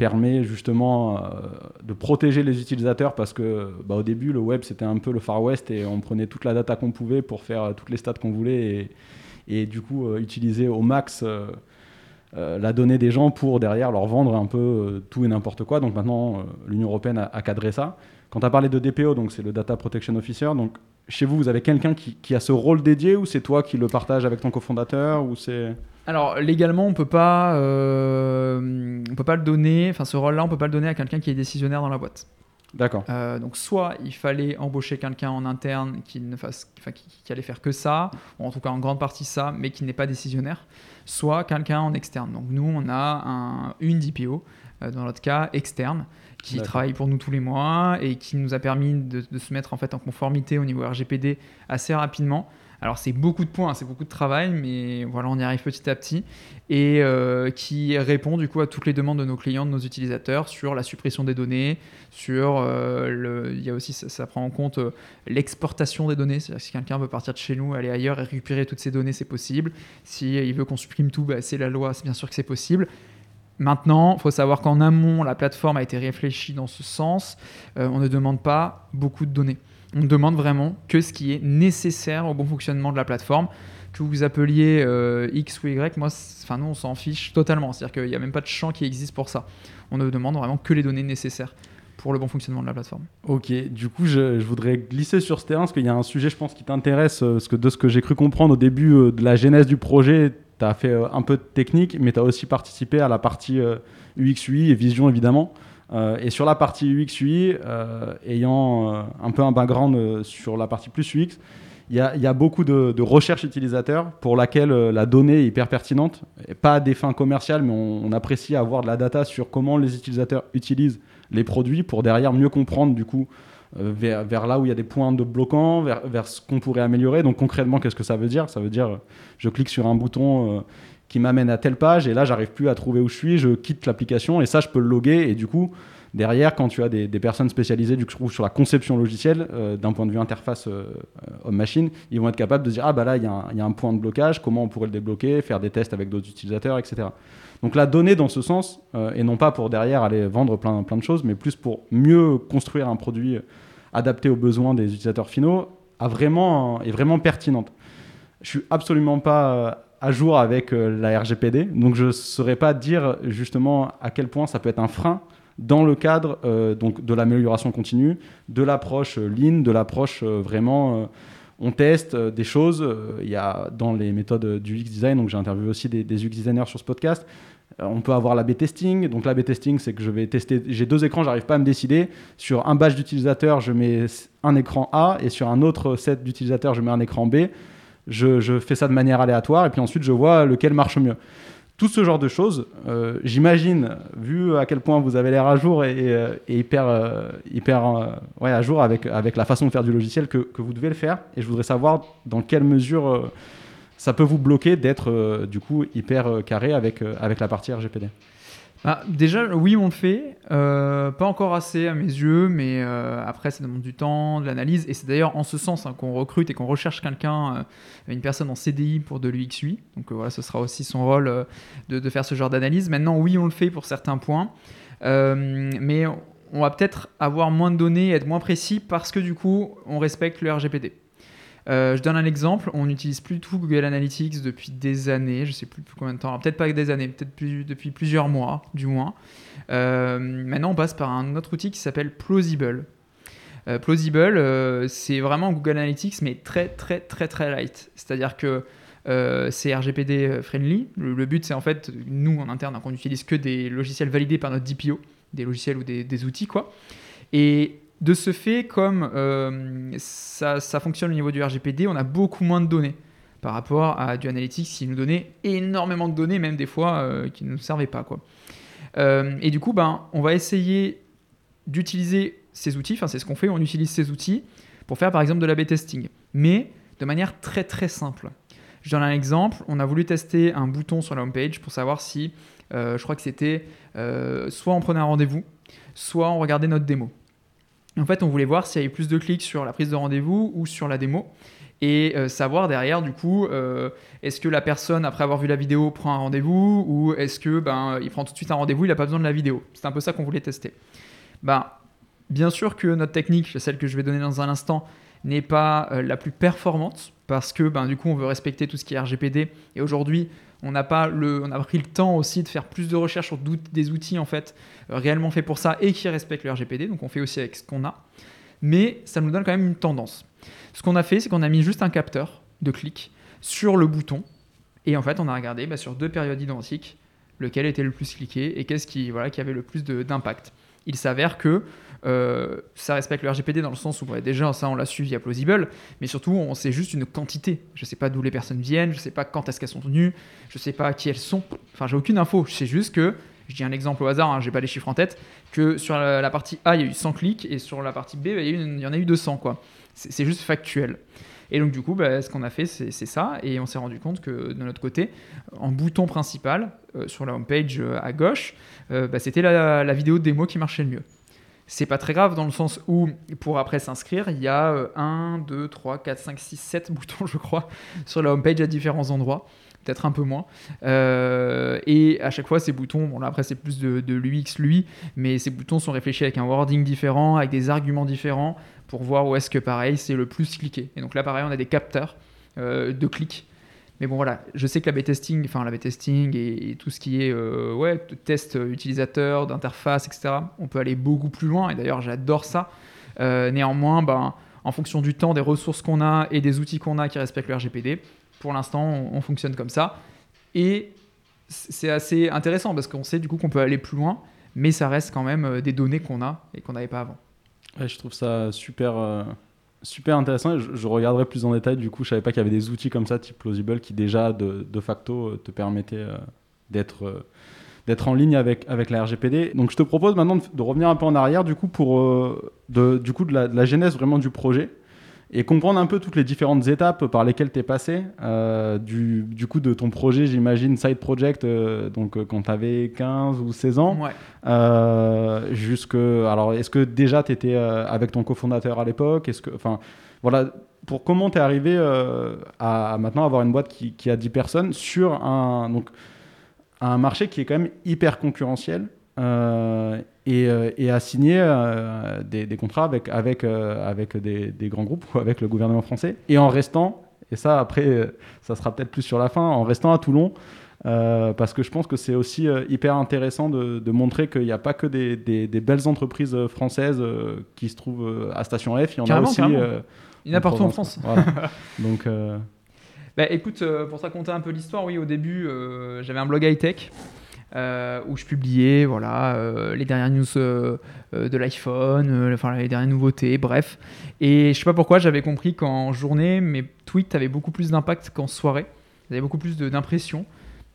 permet justement euh, de protéger les utilisateurs parce que bah, au début le web c'était un peu le Far West et on prenait toute la data qu'on pouvait pour faire euh, toutes les stats qu'on voulait et, et, du coup euh, utiliser au max la donnée des gens pour derrière leur vendre un peu tout et n'importe quoi. Donc maintenant l'Union européenne a, cadré ça. Quand tu as parlé de DPO, donc c'est le Data Protection Officer, donc chez vous, vous avez quelqu'un qui, qui, a ce rôle dédié ou c'est toi qui le partage avec ton cofondateur ou c'est alors légalement, on peut pas, euh, on peut pas le donner. Enfin, ce rôle-là, on peut pas le donner à quelqu'un qui est décisionnaire dans la boîte. D'accord. Euh, donc soit il fallait embaucher quelqu'un en interne qui ne fasse, enfin, qui, allait faire que ça, ou en tout cas en grande partie ça, mais qui n'est pas décisionnaire. Soit quelqu'un en externe. Donc nous, on a un, une DPO, euh, dans notre cas externe, qui travaille pour nous tous les mois et qui nous a permis de, de, se mettre en fait en conformité au niveau RGPD assez rapidement. Alors c'est beaucoup de points, c'est beaucoup de travail, mais voilà, on y arrive petit à petit et euh, qui répond du coup à toutes les demandes de nos clients, de nos utilisateurs sur la suppression des données, sur euh, il y a aussi ça, prend en compte euh, l'exportation des données, c'est-à-dire si quelqu'un veut partir de chez nous, aller ailleurs et récupérer toutes ces données, c'est possible. Si il veut qu'on supprime tout, bah, c'est la loi, c'est bien sûr que c'est possible. Maintenant, il faut savoir qu'en amont, la plateforme a été réfléchie dans ce sens. on ne demande pas beaucoup de données. On demande vraiment que ce qui est nécessaire au bon fonctionnement de la plateforme. Que vous appeliez euh, X ou Y, moi, enfin nous, on s'en fiche totalement. C'est-à-dire qu'il n'y a même pas de champ qui existe pour ça. On ne demande vraiment que les données nécessaires pour le bon fonctionnement de la plateforme. Ok, du coup, je, voudrais glisser sur ce terrain parce qu'il y a un sujet, je pense, qui t'intéresse. Euh, parce que de ce que j'ai cru comprendre au début euh, de la genèse du projet, tu as fait un peu de technique, mais tu as aussi participé à la partie UX, UI et vision, évidemment. Euh, et sur la partie UX UI, euh, ayant euh, un peu un background sur la partie plus UX, il y, a, beaucoup de, recherche utilisateur pour laquelle la donnée est hyper pertinente, pas à des fins commerciales, mais on, apprécie avoir de la data sur comment les utilisateurs utilisent les produits pour derrière mieux comprendre du coup vers, là où il y a des points de bloquants, vers, vers ce qu'on pourrait améliorer. Donc concrètement, qu'est-ce que ça veut dire? Ça veut dire je clique sur un bouton qui m'amène à telle page et là j'arrive plus à trouver où je suis, je quitte l'application et ça je peux le loguer et du coup Derrière, quand tu as des, personnes spécialisées du coup, sur la conception logicielle, d'un point de vue interface homme-machine, ils vont être capables de dire ah bah là il y, a un point de blocage, comment on pourrait le débloquer, faire des tests avec d'autres utilisateurs, etc. Donc la donnée dans ce sens, et non pas pour derrière aller vendre plein, plein de choses, mais plus pour mieux construire un produit adapté aux besoins des utilisateurs finaux, a vraiment, est vraiment pertinente. Je suis absolument pas euh, à jour avec euh, la RGPD, donc je ne saurais pas dire justement à quel point ça peut être un frein dans le cadre euh, donc de l'amélioration continue, de l'approche lean, de l'approche vraiment on teste des choses. Il y a dans les méthodes du UX design, donc j'ai interviewé aussi des, des UX designers sur ce podcast. On peut avoir l'A-B testing. Donc l'A-B testing, c'est que je vais tester. J'ai deux écrans, j'arrive pas à me décider. Sur un badge d'utilisateur, je mets un écran A et sur un autre set d'utilisateurs, je mets un écran B je, fais ça de manière aléatoire et puis ensuite je vois lequel marche mieux. Tout ce genre de choses, euh, j'imagine, vu à quel point vous avez l'air à jour et, euh, hyper, euh, hyper à jour avec, avec la façon de faire du logiciel, que, que, vous devez le faire. Et je voudrais savoir dans quelle mesure ça peut vous bloquer d'être du coup hyper carré avec, avec la partie RGPD. Bah, déjà, oui, on le fait. Euh, pas encore assez à mes yeux, mais euh, après, ça demande du temps, de l'analyse. Et c'est d'ailleurs en ce sens hein, qu'on recrute et qu'on recherche quelqu'un, euh, une personne en CDI pour de l'UXUI. Donc voilà, ce sera aussi son rôle de, faire ce genre d'analyse. Maintenant, oui, on le fait pour certains points. mais on va peut-être avoir moins de données, être moins précis parce que du coup, on respecte le RGPD. Euh, je donne un exemple, on n'utilise plus tout Google Analytics depuis des années, je sais plus combien de temps, peut-être pas des années, peut-être depuis plusieurs mois du moins. Euh, maintenant on passe par un autre outil qui s'appelle Plausible. Euh, Plausible, c'est vraiment Google Analytics mais très très très très light. C'est-à-dire que c'est RGPD friendly. Le, but c'est en fait, nous en interne, qu'on n'utilise que des logiciels validés par notre DPO, des logiciels ou des, des outils quoi. Et de ce fait, comme euh, ça, fonctionne au niveau du RGPD, on a beaucoup moins de données par rapport à du analytics qui nous donnait énormément de données, même des fois euh, qui ne nous servaient pas. Quoi. Euh, et du coup, ben, on va essayer d'utiliser ces outils, enfin c'est ce qu'on fait, on utilise ces outils pour faire par exemple de l'A-B testing, mais de manière très très simple. Je donne un exemple, on a voulu tester un bouton sur la home page pour savoir si, je crois que c'était, soit on prenait un rendez-vous, soit on regardait notre démo. En fait, on voulait voir s'il y avait plus de clics sur la prise de rendez-vous ou sur la démo et euh, savoir derrière du coup euh, est-ce que la personne après avoir vu la vidéo prend un rendez-vous ou est-ce que ben il prend tout de suite un rendez-vous il n'a pas besoin de la vidéo. C'est un peu ça qu'on voulait tester. Ben, bien sûr que notre technique celle que je vais donner dans un instant n'est pas euh, la plus performante parce que ben, du coup on veut respecter tout ce qui est RGPD et aujourd'hui on n'a pas le, on a pris le temps aussi de faire plus de recherches sur des outils en fait euh, réellement faits pour ça et qui respectent le RGPD. Donc on fait aussi avec ce qu'on a, mais ça nous donne quand même une tendance. Ce qu'on a fait, c'est qu'on a mis juste un capteur de clic sur le bouton et en fait on a regardé bah, sur deux périodes identiques lequel était le plus cliqué et qu'est-ce qui, voilà, qui avait le plus d'impact. Il s'avère que euh, ça respecte le RGPD dans le sens où déjà ça on l'a su via Plausible, mais surtout on sait juste une quantité. Je sais pas d'où les personnes viennent, je sais pas quand est-ce qu'elles sont venues, je sais pas qui elles sont. Enfin j'ai aucune info. Je sais juste que je dis un exemple au hasard, hein, j'ai pas les chiffres en tête, que sur la, partie A il y a eu 100 clics et sur la partie B il y, en a eu 200 quoi. C'est juste factuel. Et donc du coup, bah, ce qu'on a fait, c'est ça, et on s'est rendu compte que de notre côté, en bouton principal, euh, sur la home page euh, à gauche, bah, c'était la, la vidéo démo qui marchait le mieux c'est pas très grave dans le sens où pour après s'inscrire, il y a 1, 2, 3, 4, 5, 6, 7 boutons, je crois, sur la homepage à différents endroits. Peut-être un peu moins. Euh, et à chaque fois, ces boutons, bon là après c'est plus de, l'UX lui, mais ces boutons sont réfléchis avec un wording différent, avec des arguments différents, pour voir où est-ce que pareil c'est le plus cliqué. Et donc là pareil, on a des capteurs euh, de clics mais bon, voilà, je sais que la testing, enfin la testing et, tout ce qui est euh, ouais, test utilisateur, d'interface, etc., on peut aller beaucoup plus loin. Et d'ailleurs, j'adore ça. Euh, néanmoins, ben, en fonction du temps, des ressources qu'on a et des outils qu'on a qui respectent le RGPD, pour l'instant, on, fonctionne comme ça. Et c'est assez intéressant parce qu'on sait du coup qu'on peut aller plus loin, mais ça reste quand même euh, des données qu'on a et qu'on n'avait pas avant. je trouve ça super super intéressant. Je, regarderai plus en détail. Du coup, je savais pas qu'il y avait des outils comme ça, type Plausible, qui déjà de, facto euh, te permettaient euh, d'être euh, d'être en ligne avec, la RGPD. Donc, je te propose maintenant de, revenir un peu en arrière, du coup, pour du coup, de la, genèse vraiment du projet. Et comprendre un peu toutes les différentes étapes par lesquelles tu es passé. du, du, coup, de ton projet, j'imagine, Side Project, donc quand tu avais 15 ou 16 ans. Ouais. jusque, alors, est-ce que déjà tu étais avec ton cofondateur à l'époque? Est-ce que, enfin, voilà, pour comment tu es arrivé à, maintenant avoir une boîte qui, qui, a 10 personnes sur un, donc, un marché qui est quand même hyper concurrentiel euh, euh, et, à signer euh, des, contrats avec, avec, avec des, grands groupes ou avec le gouvernement français. Et en restant, et ça après, ça sera peut-être plus sur la fin, en restant à Toulon. parce que je pense que c'est aussi hyper intéressant de, montrer qu'il n'y a pas que des, belles entreprises françaises qui se trouvent à Station F, il y en a aussi. il y en a partout en France. Donc, bah, écoute, pour ça compter un peu l'histoire, oui, au début, j'avais un blog high-tech. Euh, où je publiais voilà, euh, les dernières news euh, de l'iPhone, enfin, les dernières nouveautés, bref. Et je sais pas pourquoi, j'avais compris qu'en journée, mes tweets avaient beaucoup plus d'impact qu'en soirée. Ils avaient beaucoup plus d'impression.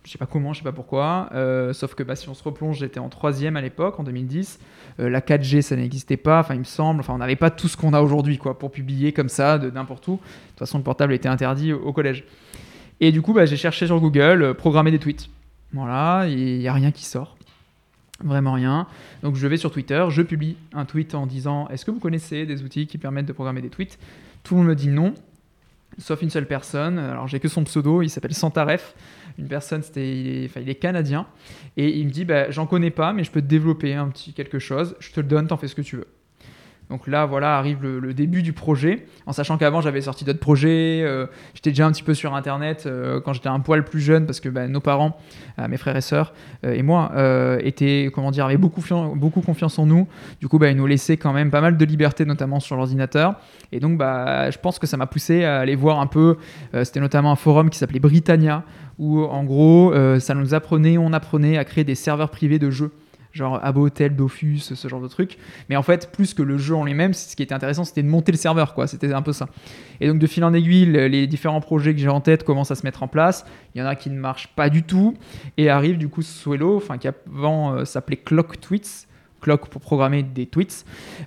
Je sais pas comment, je sais pas pourquoi. sauf que bah, si on se replonge, j'étais en troisième à l'époque, en 2010. la 4G, ça n'existait pas, enfin il me semble. Enfin, on n'avait pas tout ce qu'on a aujourd'hui quoi, pour publier comme ça, de n'importe où. De toute façon, le portable était interdit au, collège. Et du coup, bah, j'ai cherché sur Google, programmer des tweets. Voilà, il n'y a rien qui sort. Vraiment rien. Donc je vais sur Twitter, je publie un tweet en disant Est-ce que vous connaissez des outils qui permettent de programmer des tweets? Tout le monde me dit non, sauf une seule personne. Alors j'ai que son pseudo, il s'appelle Santaref. Une personne, c'était, il, est, enfin, il est canadien. Et il me dit bah, J'en connais pas, mais je peux te développer un petit quelque chose. Je te le donne, t'en fais ce que tu veux. Donc là, voilà, arrive le, début du projet, en sachant qu'avant j'avais sorti d'autres projets, euh, j'étais déjà un petit peu sur Internet euh, quand j'étais un poil plus jeune, parce que bah, nos parents, euh, mes frères et sœurs et moi, étaient, comment dire, avaient beaucoup, beaucoup confiance en nous. Du coup, bah, ils nous laissaient quand même pas mal de liberté, notamment sur l'ordinateur. Et donc, bah, je pense que ça m'a poussé à aller voir un peu. C'était notamment un forum qui s'appelait Britannia, où en gros, ça nous apprenait, on apprenait à créer des serveurs privés de jeux genre Abotel, Dofus, ce genre de trucs. Mais en fait, plus que le jeu en lui-même, ce qui était intéressant, c'était de monter le serveur, quoi. C'était un peu ça. Et donc, de fil en aiguille, les différents projets que j'ai en tête commencent à se mettre en place. Il y en a qui ne marchent pas du tout. Et arrive du coup Swello, enfin, qui avant euh, s'appelait Clock Tweets. Clock pour programmer des tweets.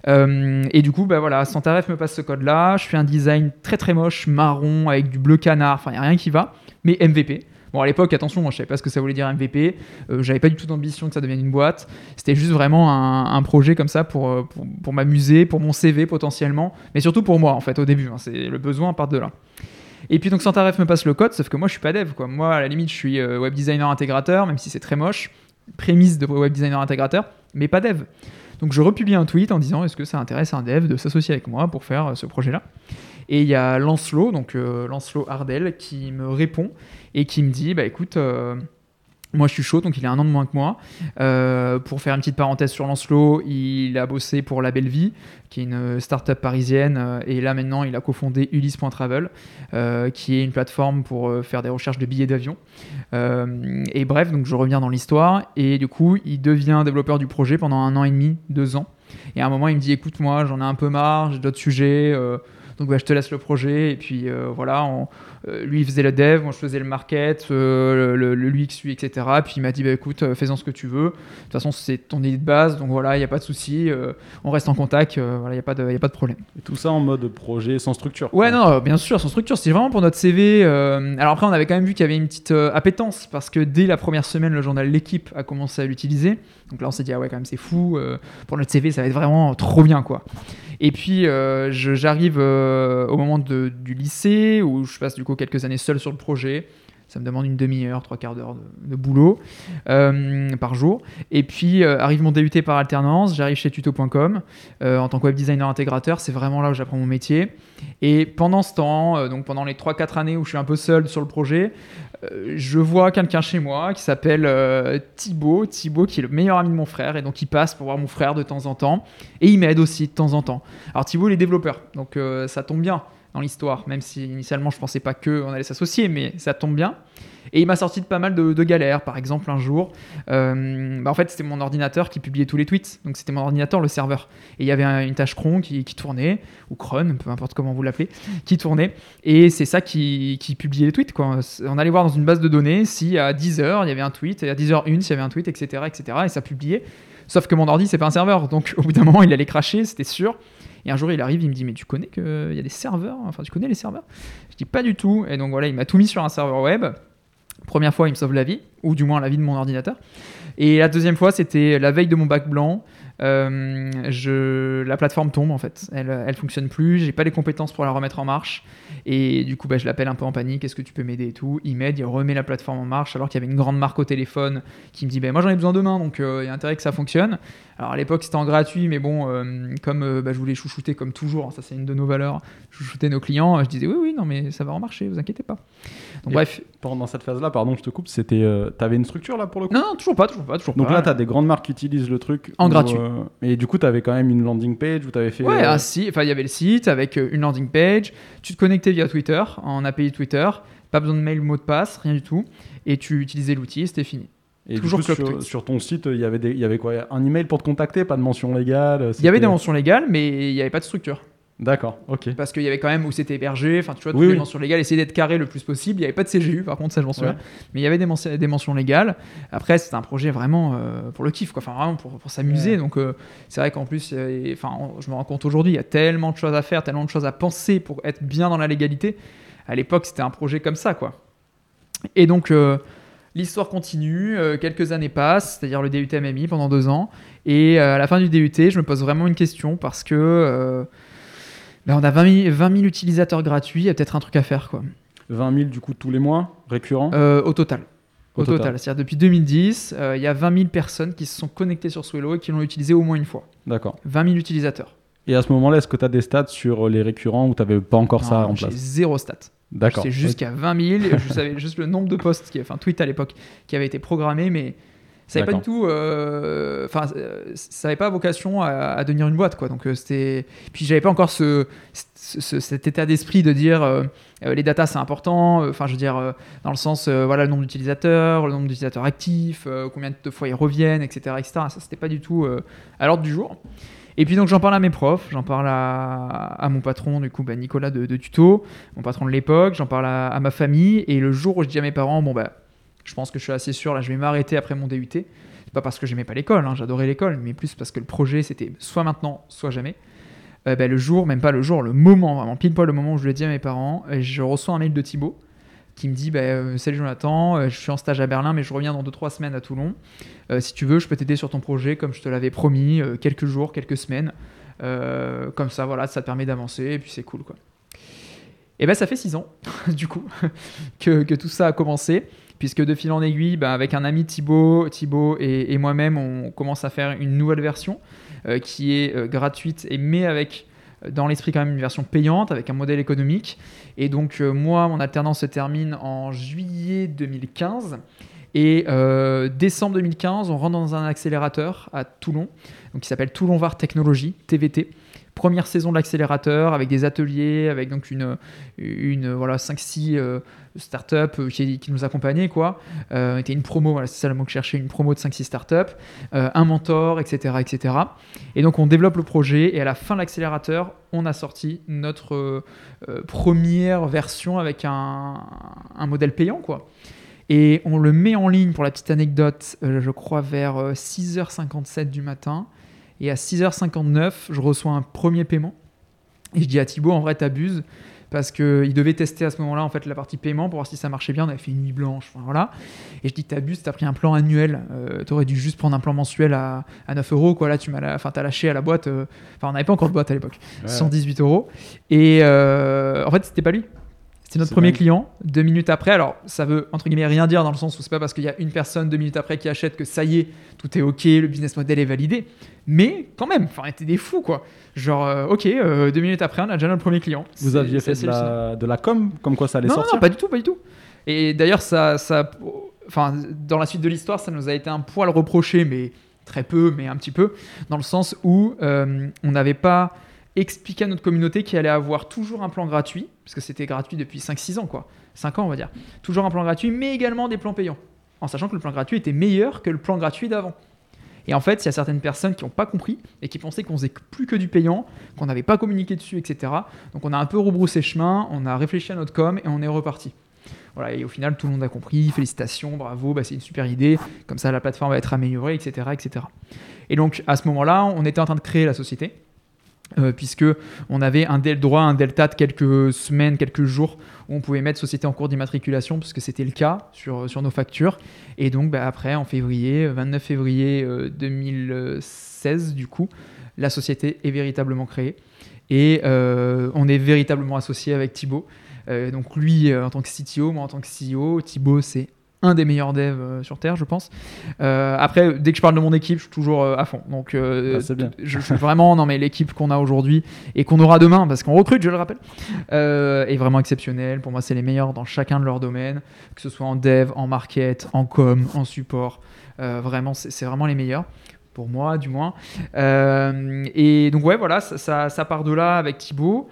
Euh, et du coup, bah voilà, Santaref me passe ce code-là. Je fais un design très très moche, marron, avec du bleu canard. Enfin, il n'y a rien qui va. Mais MVP. Bon, à l'époque, attention, moi je savais pas ce que ça voulait dire MVP. Euh, j'avais pas du tout d'ambition que ça devienne une boîte. C'était juste vraiment un, projet comme ça pour, euh, pour, m'amuser, pour mon CV potentiellement, mais surtout pour moi en fait au début. Hein. c'est le besoin part de là. Et puis donc Santaref me passe le code, sauf que moi je suis pas dev quoi. Moi à la limite je suis euh, web designer intégrateur, même si c'est très moche, prémisse de web designer intégrateur, mais pas dev. Donc je republie un tweet en disant est-ce que ça intéresse un dev de s'associer avec moi pour faire ce projet-là? Et il y a Lancelot, donc Lancelot Ardel, qui me répond et qui me dit bah écoute euh, moi, je suis chaud, donc il a un an de moins que moi. Euh, pour faire une petite parenthèse sur Lancelot, il a bossé pour La Belle Vie, qui est une start-up parisienne. Euh, et là, maintenant, il a cofondé Ulysse.travel, qui est une plateforme pour faire des recherches de billets d'avion. et bref, donc je reviens dans l'histoire. Et du coup, il devient développeur du projet pendant un an et demi, deux ans. Et à un moment, il me dit écoute, moi, j'en ai un peu marre, j'ai d'autres sujets. donc, bah, je te laisse le projet. Et puis, voilà, on lui, il faisait le dev, moi, je faisais le market, euh, le, le, l'UX, etc. Puis il m'a dit, bah, écoute, euh, fais-en ce que tu veux. De toute façon, c'est ton idée de base, donc voilà, il n'y a pas de souci. on reste en contact, voilà, il n'y a, pas de, a pas de problème. Et tout ça en mode projet sans structure Ouais, non, bien sûr, sans structure. C'est vraiment pour notre CV. alors après, on avait quand même vu qu'il y avait une petite appétence, parce que dès la première semaine, le journal L'équipe a commencé à l'utiliser. Donc là, on s'est dit, ah ouais, quand même, c'est fou. pour notre CV, ça va être vraiment trop bien, quoi. Et puis, euh, j'arrive euh, au moment du lycée où je passe du quelques années seul sur le projet. Ça me demande une demi-heure, trois quarts d'heure de, boulot euh, par jour. Et puis arrive mon DUT par alternance. J'arrive chez tuto.com en tant que web designer intégrateur. C'est vraiment là où j'apprends mon métier. Et pendant ce temps, donc pendant les 3-4 années où je suis un peu seul sur le projet, euh, je vois quelqu'un chez moi qui s'appelle euh, Thibaut, Thibaut qui est le meilleur ami de mon frère, et donc il passe pour voir mon frère de temps en temps, et il m'aide aussi de temps en temps. Alors Thibaut, il est développeur, donc euh, ça tombe bien l'histoire, même si initialement je pensais pas qu'on allait s'associer, mais ça tombe bien. Et il m'a sorti de pas mal de, galères. Par exemple, un jour, euh, bah, en fait, c'était mon ordinateur qui publiait tous les tweets. Donc, c'était mon ordinateur, le serveur. Et il y avait une tâche cron qui, tournait, ou cron, peu importe comment vous l'appelez, qui tournait. Et c'est ça qui, publiait les tweets. Quoi. On allait voir dans une base de données si à 10h, il y avait un tweet, et à 10h01, s'il y avait un tweet, etc., etc. Et ça publiait. Sauf que mon ordi, c'est pas un serveur. Donc, au bout d'un moment, il allait cracher, c'était sûr. Et un jour, il arrive, il me dit, mais tu connais qu'il y a des serveurs Enfin, tu connais les serveurs? Je dis, pas du tout. Et donc voilà, il m'a tout mis sur un serveur web. Première fois, il me sauve la vie, ou du moins la vie de mon ordinateur. Et la deuxième fois, c'était la veille de mon bac blanc. Euh, je, la plateforme tombe en fait, elle, fonctionne plus, j'ai pas les compétences pour la remettre en marche. Et du coup bah, je l'appelle un peu en panique, est-ce que tu peux m'aider et tout, il m'aide, il remet la plateforme en marche alors qu'il y avait une grande marque au téléphone qui me dit bah, moi j'en ai besoin demain donc euh, il y a intérêt que ça fonctionne. Alors à l'époque c'était en gratuit mais bon euh, comme bah, je voulais chouchouter comme toujours, hein, ça c'est une de nos valeurs, chouchouter nos clients, je disais oui oui non mais ça va en marcher, vous inquiétez pas. Donc bref. Pendant cette phase là, pardon je te coupe, c'était, t'avais une structure là pour le coup? Non, non toujours pas, toujours pas, toujours donc pas. là t'as des grandes marques qui utilisent le truc en gratuit. Et du coup, tu avais quand même une landing page où tu avais fait. Ouais, euh... enfin, il y avait le site avec euh, une landing page. Tu te connectais via Twitter, en API Twitter. Pas besoin de mail, mot de passe, rien du tout. Et tu utilisais l'outil, c'était fini. Et Toujours coup, sur, sur, ton site, il y avait des, il y avait quoi? Un email pour te contacter, pas de mention légale. Il y avait des mentions légales, mais il n'y avait pas de structure. D'accord, ok. Parce qu'il y avait quand même où c'était hébergé, enfin tu vois, toutes les mentions légales, essayer d'être carré le plus possible. Il n'y avait pas de CGU, par contre, ça je m'en souviens. Mais il y avait des, mentions, des mentions légales. Après, c'était un projet vraiment euh, pour le kiff, quoi. Enfin, vraiment pour, pour s'amuser. Donc, euh, c'est vrai qu'en plus, enfin, je me rends compte aujourd'hui, il y a tellement de choses à faire, tellement de choses à penser pour être bien dans la légalité. À l'époque, c'était un projet comme ça, quoi. Et donc, euh, l'histoire continue, quelques années passent, c'est-à-dire le DUT MMI pendant deux ans. Et à la fin du DUT, je me pose vraiment une question parce que ben, on a 20 000, utilisateurs gratuits, il y a peut-être un truc à faire. Quoi. 20 000 du coup tous les mois, récurrents euh, Au total. Au, total. C'est-à-dire depuis 2010, euh, il y a 20 000 personnes qui se sont connectées sur Swello et qui l'ont utilisé au moins une fois. D'accord. 20 000 utilisateurs. Et à ce moment-là, est-ce que tu as des stats sur les récurrents ou tu n'avais pas encore ça en place J'ai zéro stat. D'accord. C'est jusqu'à 20 000. je savais juste le nombre de posts, qui, enfin tweets à l'époque, qui avaient été programmés, mais ça n'avait pas du tout. Euh, enfin, ça n'avait pas vocation à, devenir une boîte, quoi. Donc c'était. Puis j'avais pas encore ce, cet état d'esprit de dire euh, les datas c'est important. Enfin, je veux dire dans le sens voilà le nombre d'utilisateurs, le nombre d'utilisateurs actifs, combien de fois ils reviennent, etc., etc. Ça c'était pas du tout à l'ordre du jour. Et puis donc j'en parle à mes profs, j'en parle à, mon patron du coup bah, Nicolas de, Tuto, mon patron de l'époque, j'en parle à, à, ma famille et le jour où je dis à mes parents bon bah je pense que je suis assez sûr, là je vais m'arrêter après mon DUT. C'est pas parce que j'aimais pas l'école, hein, j'adorais l'école, mais plus parce que le projet c'était soit maintenant, soit jamais. Euh, ben, le jour, même pas le jour, le moment, vraiment pile poil le moment où je l'ai dit à mes parents, et je reçois un mail de Thibaut qui me dit bah, Salut Jonathan, euh, je suis en stage à Berlin, mais je reviens dans 2-3 semaines à Toulon. si tu veux, je peux t'aider sur ton projet comme je te l'avais promis, quelques jours, quelques semaines. comme ça, voilà, ça te permet d'avancer, et puis c'est cool quoi. Et ben ça fait 6 ans, du coup, que, que, tout ça a commencé puisque de fil en aiguille, bah, avec un ami Thibaut, Thibaut et, moi-même, on commence à faire une nouvelle version euh, qui est euh, gratuite, et mais avec euh, dans l'esprit quand même une version payante avec un modèle économique. Et donc moi, mon alternance se termine en juillet 2015. Et décembre 2015, on rentre dans un accélérateur à Toulon, donc qui s'appelle Toulon Var Technologies, TVT, première saison de l'accélérateur avec des ateliers, avec donc une, une voilà 5-6 euh, startups euh, qui, nous accompagnaient quoi. Euh, était une promo, voilà, c'est ça le mot que je cherchais, une promo de 5-6 startups, euh, un mentor, etc., etc. Et donc on développe le projet et à la fin de l'accélérateur, on a sorti notre première version avec un, un, modèle payant quoi. Et on le met en ligne pour la petite anecdote, je crois vers 6h57 du matin. Et à 6h59, je reçois un premier paiement. Et je dis à Thibaut, en vrai, t'abuses. Parce qu'il devait tester à ce moment-là en fait la partie paiement pour voir si ça marchait bien. On avait fait une nuit blanche, voilà. Et je dis t'abuses, t'as pris un plan annuel. Euh, t'aurais dû juste prendre un plan mensuel à, 9 euros, quoi. Là, tu m'as, enfin, t'as lâché à la boîte. Euh, enfin, on n'avait pas encore de boîte à l'époque. 118 euros. Et euh, en fait, c'était pas lui. C'était notre premier client. Deux minutes après, alors ça veut entre guillemets rien dire dans le sens où c'est pas parce qu'il y a une personne deux minutes après qui achète que ça y est, tout est ok, le business model est validé. Mais quand même, enfin, était des fous quoi. Genre, euh, ok, euh, deux minutes après, on a déjà notre premier client. Vous aviez fait de la, de la, com, comme quoi ça allait sortir Non, pas du tout, pas du tout. Et d'ailleurs, ça, ça, enfin, dans la suite de l'histoire, ça nous a été un poil reproché, mais très peu, mais un petit peu, dans le sens où euh, on n'avait pas expliquer à notre communauté qu'il allait avoir toujours un plan gratuit, parce que c'était gratuit depuis 5-6 ans, quoi. 5 ans, on va dire. Toujours un plan gratuit, mais également des plans payants. En sachant que le plan gratuit était meilleur que le plan gratuit d'avant. Et en fait, il y a certaines personnes qui n'ont pas compris et qui pensaient qu'on faisait plus que du payant, qu'on n'avait pas communiqué dessus, etc. Donc on a un peu rebroussé chemin, on a réfléchi à notre com et on est reparti. Voilà, et au final, tout le monde a compris, félicitations, bravo, bah, c'est une super idée, comme ça la plateforme va être améliorée, etc., etc. Et donc à ce moment-là, on était en train de créer la société. Euh, puisque on avait un del droit, un delta de quelques semaines, quelques jours où on pouvait mettre société en cours d'immatriculation, puisque c'était le cas sur, sur nos factures. Et donc bah, après, en février, 29 février 2016, du coup, la société est véritablement créée. Et on est véritablement associé avec Thibaut. donc lui en tant que CTO, moi en tant que CEO. Thibaut, c'est un des meilleurs devs euh, sur Terre, je pense. Euh, après, dès que je parle de mon équipe, je suis toujours euh, à fond. Donc, ah, bien. je suis vraiment, non mais l'équipe qu'on a aujourd'hui et qu'on aura demain, parce qu'on recrute, je le rappelle, est vraiment exceptionnelle. Pour moi, c'est les meilleurs dans chacun de leurs domaines, que ce soit en dev, en market, en com, en support. vraiment, c'est vraiment les meilleurs pour moi du moins. et donc ouais, voilà, ça, ça, part de là avec Thibaut.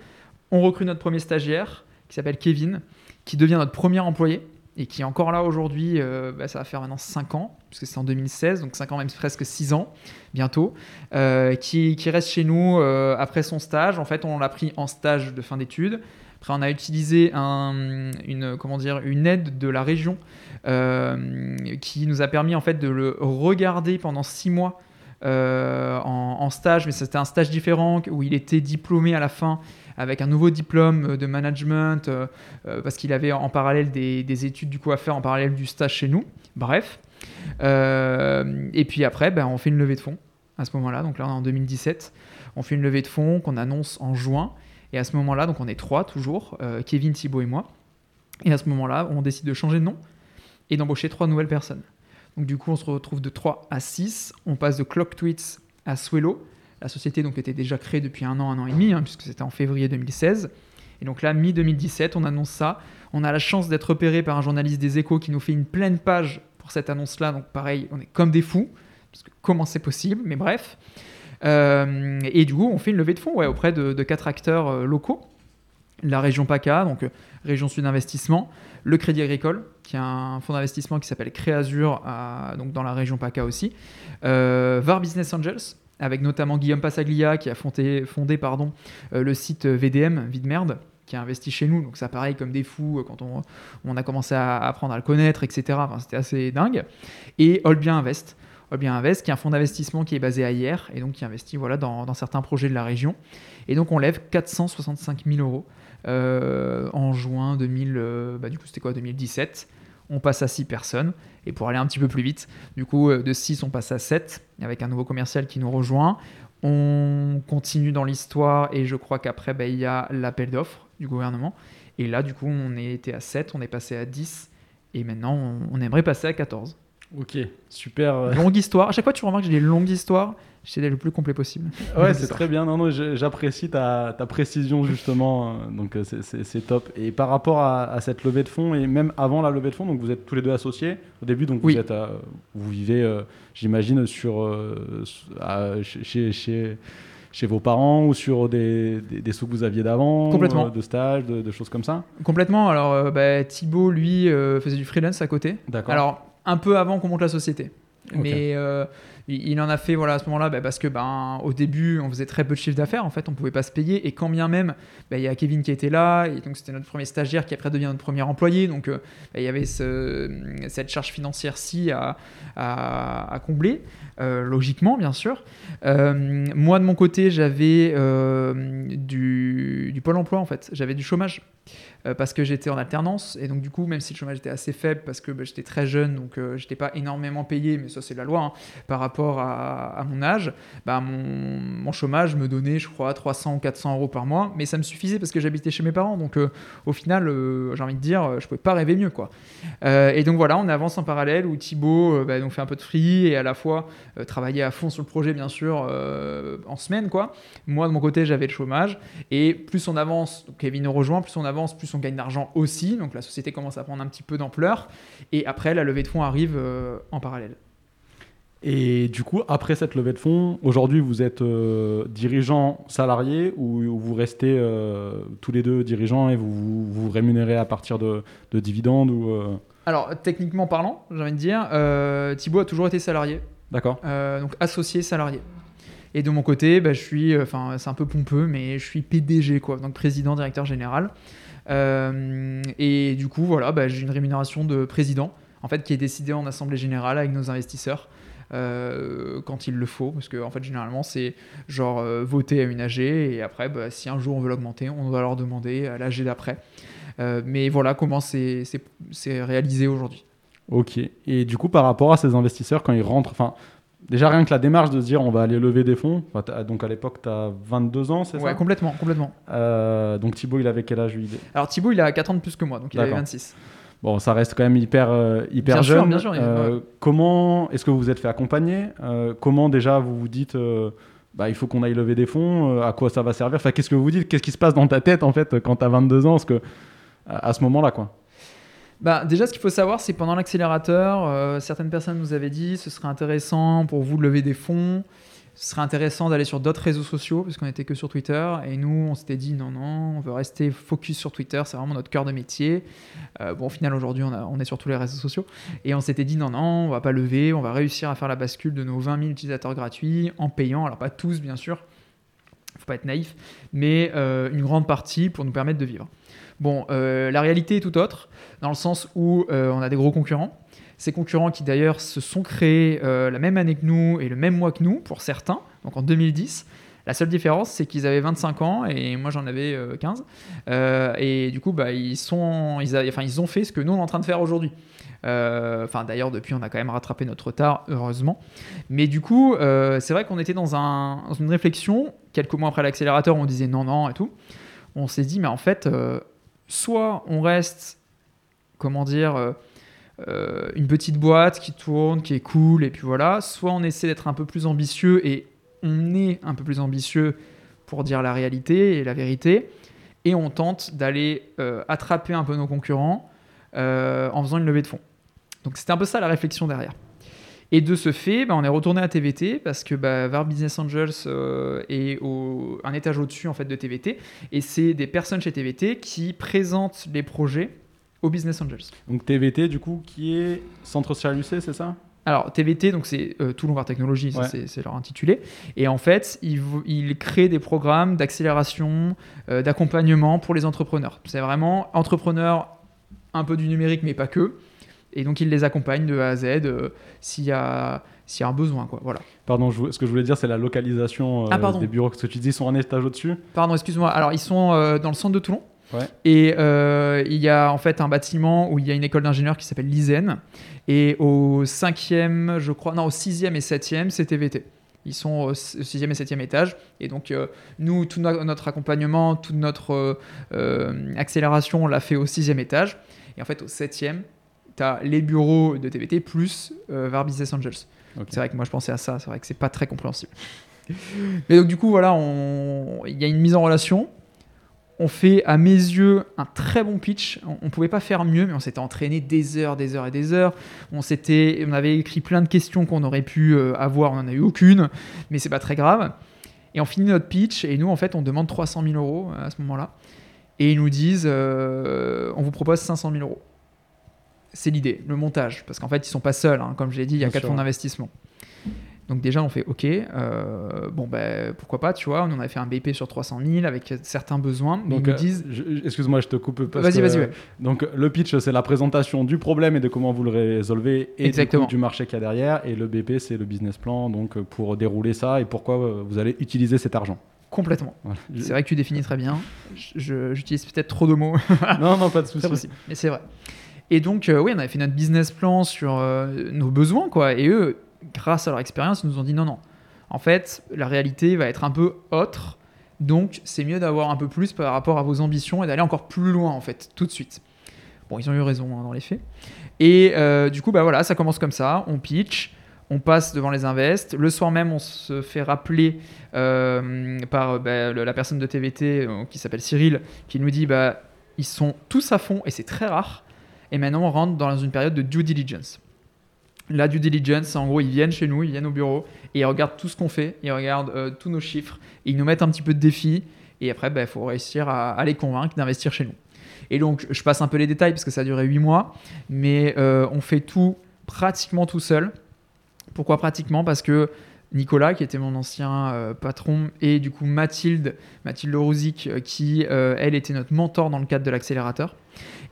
On recrute notre premier stagiaire qui s'appelle Kevin, qui devient notre premier employé et qui est encore là aujourd'hui, euh, bah, ça va faire maintenant 5 ans, puisque c'est en 2016, donc 5 ans, même presque 6 ans bientôt, euh, qui, reste chez nous euh, après son stage. En fait, on l'a pris en stage de fin d'études. Après, on a utilisé un, une, aide de la région qui nous a permis en fait de le regarder pendant 6 mois en, stage, mais c'était un stage différent où il était diplômé à la fin avec un nouveau diplôme euh, de management, euh, euh, parce qu'il avait en parallèle des, études du coup à faire en parallèle du stage chez nous. Bref. et puis après, ben, on fait une levée de fonds à ce moment-là. Donc là, on est en 2017. On fait une levée de fonds qu'on annonce en juin. Et à ce moment-là, donc on est trois toujours, Kevin, Thibault et moi. Et à ce moment-là, on décide de changer de nom et d'embaucher trois nouvelles personnes. Donc du coup, on se retrouve de 3 à 6. On passe de Clock Tweets à Swello. La société donc était déjà créée depuis un an, un an et demi, hein, puisque c'était en février 2016. Et donc là, mi-2017, on annonce ça. On a la chance d'être repéré par un journaliste des échos qui nous fait une pleine page pour cette annonce-là. Donc pareil, on est comme des fous. Parce comment c'est possible Mais bref. Euh, et du coup, on fait une levée de fonds auprès de, quatre acteurs euh, locaux. La région PACA, donc euh, région Sud Investissement, le Crédit Agricole, qui a un fonds d'investissement qui s'appelle Créazur, donc dans la région PACA aussi, VAR Business Angels, avec notamment Guillaume Passaglia qui a fondé, euh, le site VDM, Vide Merde, qui a investi chez nous. Donc ça pareil comme des fous euh, quand on, a commencé à apprendre à le connaître, etc. C'était assez dingue. Et Olbien Invest. Invest, qui est un fonds d'investissement qui est basé à hier et donc qui investit dans, certains projets de la région. Et donc on lève 465 000 euros euh, en juin 2000, bah, du coup c'était quoi 2017 on passe à 6 personnes. Et pour aller un petit peu plus vite, du coup, euh, de 6, on passe à 7, avec un nouveau commercial qui nous rejoint. On continue dans l'histoire, et je crois qu'après, bah, il y a l'appel d'offres du gouvernement. Et là, du coup, on était à 7, on est passé à 10, et maintenant, on, on aimerait passer à 14. Ok, super. Longue histoire. À chaque fois, tu remarques que j'ai des longues histoires. J'essaie d'être le plus complet possible. Ouais, c'est très bien. Non, non, j'apprécie ta, ta, précision justement. Euh, donc euh, c'est top. Et par rapport à, cette levée de fonds et même avant la levée de fonds, donc vous êtes tous les deux associés au début. Donc vous êtes, vous vivez, euh, j'imagine, sur chez, chez, chez vos parents ou sur des, des, sous que vous aviez d'avant Complètement. de stages, de, choses comme ça? Complètement. Alors, bah, Thibaut, lui, faisait du freelance à côté. D'accord. Alors, un peu avant qu'on monte la société. Mais il, en a fait voilà, à ce moment-là bah, parce que ben, au début, on faisait très peu de chiffre d'affaires. En fait, on ne pouvait pas se payer. Et quand bien même, bah, il y a Kevin qui était là. Et donc, c'était notre premier stagiaire qui après devient notre premier employé. Donc, euh, bah, il y avait ce, cette charge financière-ci à, à, combler, euh, logiquement, bien sûr. Euh, moi, de mon côté, j'avais du, du Pôle emploi, en fait. J'avais du chômage. Euh, parce que j'étais en alternance et donc du coup même si le chômage était assez faible parce que bah, j'étais très jeune donc euh, j'étais pas énormément payé mais ça c'est la loi hein, par rapport à, mon âge bah, mon, chômage me donnait je crois 300 ou 400 euros par mois mais ça me suffisait parce que j'habitais chez mes parents donc euh, au final j'ai envie de dire je pouvais pas rêver mieux quoi. Et donc voilà on avance en parallèle où Thibaut bah, donc fait un peu de free et à la fois travailler à fond sur le projet bien sûr en semaine quoi. Moi de mon côté j'avais le chômage et plus on avance Kevin nous rejoint plus on avance plus gagne d'argent aussi, donc la société commence à prendre un petit peu d'ampleur, et après la levée de fonds arrive euh, en parallèle. Et du coup, après cette levée de fonds, aujourd'hui vous êtes euh, dirigeant salarié ou, vous restez euh, tous les deux dirigeants et vous vous, rémunérez à partir de, dividendes ou Alors techniquement parlant, j'ai envie de dire, Thibaut a toujours été salarié. D'accord. donc associé salarié. Et de mon côté, bah, je suis, enfin c'est un peu pompeux, mais je suis PDG quoi, donc président directeur général. Euh, et du coup, voilà, bah, j'ai une rémunération de président, en fait, qui est décidée en assemblée générale avec nos investisseurs. euh, quand il le faut, parce que en fait généralement c'est genre euh, voter à une AG et après bah, si un jour on veut l'augmenter, on doit leur demander à l'AG d'après. Mais voilà comment c'est réalisé aujourd'hui. Ok. Et du coup, par rapport à ces investisseurs, quand ils rentrent, enfin, déjà rien que la démarche de se dire on va aller lever des fonds, enfin, donc à l'époque, tu as 22 ans, c'est Ouais, ça? complètement, complètement. Euh, Donc Thibaut, il avait quel âge lui? Alors Thibaut il a 4 ans de plus que moi, donc il avait D'accord. 26. Bon, ça reste quand même hyper, euh, hyper Bien sûr, jeune. bien sûr, Euh, ouais. Comment est-ce que vous vous êtes fait accompagner? Comment déjà vous vous dites bah, il faut qu'on aille lever des fonds À quoi ça va servir? Enfin, qu'est-ce que vous vous dites? Qu'est-ce qui se passe dans ta tête en fait quand tu as 22 ans? Parce que à à ce moment-là, quoi. Bah, déjà, ce qu'il faut savoir, c'est pendant l'accélérateur, euh, certaines personnes nous avaient dit ce serait intéressant pour vous de lever des fonds, ce serait intéressant d'aller sur d'autres réseaux sociaux, parce qu'on n'était que sur Twitter. Et nous, on s'était dit non, non, on veut rester focus sur Twitter, c'est vraiment notre cœur de métier. Euh, bon, au final, aujourd'hui, on, on est sur tous les réseaux sociaux. Et on s'était dit non, non, on va pas lever, on va réussir à faire la bascule de nos 20 000 utilisateurs gratuits en payant. Alors, pas tous, bien sûr, faut pas être naïf, mais euh, une grande partie pour nous permettre de vivre. Bon, euh, la réalité est tout autre, dans le sens où euh, on a des gros concurrents. Ces concurrents qui d'ailleurs se sont créés euh, la même année que nous et le même mois que nous, pour certains, donc en 2010. La seule différence, c'est qu'ils avaient 25 ans et moi j'en avais euh, 15. Euh, et du coup, bah, ils, ont fait ce que nous on est en train de faire aujourd'hui. Enfin, d'ailleurs, depuis, on a quand même rattrapé notre retard, heureusement. Mais du coup, c'est vrai qu'on était dans, un- dans une réflexion. Quelques mois après l'accélérateur, on disait non, non et tout. On s'est dit, mais en fait, soit on reste, comment dire, euh, euh, une petite boîte qui tourne, qui est cool, et puis voilà. Soit on essaie d'être un peu plus ambitieux et on est un peu plus ambitieux pour dire la réalité et la vérité. Et on tente d'aller euh, attraper un peu nos concurrents en faisant une levée de fonds. Donc c'était un peu ça la réflexion derrière. Et de ce fait, bah, on est retourné à TVT parce que bah, VAR Business Angels euh, est au, un étage au-dessus en fait de TVT et c'est des personnes chez TVT qui présentent les projets aux Business Angels. Donc TVT, du coup, qui est Centre Social c'est ça? Alors TVT, donc c'est euh, Toulon Var Technologies, ça, Ouais. c'est- leur intitulé. Et en fait, ils créent des programmes d'accélération, euh, d'accompagnement pour les entrepreneurs. C'est vraiment entrepreneurs, un peu du numérique, mais pas que. Et donc ils les accompagnent de A à Z euh, s'il y a s'il y a un besoin, quoi. Voilà. Pardon, je ce que je voulais dire, c'est la localisation euh, Ah, des bureaux. Que tu dis ils sont un étage au-dessus. Pardon, excuse-moi. Alors, ils sont euh, dans le centre de Toulon. Ouais. Et il y a en fait un bâtiment où il y a une école d'ingénieurs qui s'appelle l'ISEN. Et au cinquième, je crois, non, au sixième et septième, c'est TVT. Ils sont au sixième et septième étage. Et donc, euh, nous, tout no- notre accompagnement, toute notre euh, accélération, on l'a fait au sixième étage. Et en fait, au septième, tu as les bureaux de TVT plus euh, Var Business Angels. C'est vrai que moi, je pensais à ça. C'est vrai que c'est pas très compréhensible. Mais donc, du coup, voilà, il y a une mise en relation. On fait, à mes yeux, un très bon pitch. On, on pouvait pas faire mieux, mais on s'était entraîné des heures, des heures et des heures. On on avait écrit plein de questions qu'on aurait pu euh, avoir. On n'en a eu aucune, mais c'est pas très grave. Et on finit notre pitch et nous, en fait, on demande 300 000 euros euh, à ce moment-là. Et ils nous disent, euh, on vous propose 500 000 euros. C'est l'idée, le montage, parce qu'en fait, ils sont pas seuls. hein. Comme je l'ai dit, il y a Bien quatre sûr. fonds d'investissement. Donc déjà, on fait OK, euh, bon ben pourquoi pas, tu vois, on en a fait un BP sur 300 000 avec certains besoins. mais Donc, ils nous euh, disent, excuse-moi, je te coupe. vas-y, vas-y, ouais. Donc le pitch, c'est la présentation du problème et de comment vous le résolvez et du, Exactement. coup, du marché qu'il y a derrière. Et le BP, c'est le business plan, donc euh, pour dérouler ça et pourquoi vous allez utiliser cet argent. complètement. Voilà. C'est vrai que tu définis très bien. J'utilise peut-être trop de mots. Non, non, pas de souci. mais c'est vrai. Et donc, euh, oui, on avait fait notre business plan sur euh, nos besoins, quoi. Et eux, grâce à leur expérience, nous ont dit non, non. En fait, la réalité va être un peu autre. Donc, c'est mieux d'avoir un peu plus par rapport à vos ambitions et d'aller encore plus loin, en fait, tout de suite. Bon, ils ont eu raison hein, dans les faits. Et euh, du coup, bah voilà, ça commence comme ça. On pitch, on passe devant les invests. Le soir même, on se fait rappeler par bah, la personne de TVT qui s'appelle Cyril, qui nous dit bah ils sont tous à fond et c'est très rare. Et maintenant, on rentre dans une période de due diligence. La due diligence, en gros, ils viennent chez nous, ils viennent au bureau et ils regardent tout ce qu'on fait, ils regardent euh, tous nos chiffres, et ils nous mettent un petit peu de défi. Et après, il faut réussir à, les convaincre d'investir chez nous. Et donc, je passe un peu les détails parce que ça a duré 8 mois, mais euh, on fait tout pratiquement tout seul. Pourquoi pratiquement? Parce que Nicolas, qui était mon ancien euh, patron, et du coup Mathilde, Mathilde Rouzic, qui, elle, était notre mentor dans le cadre de l'accélérateur.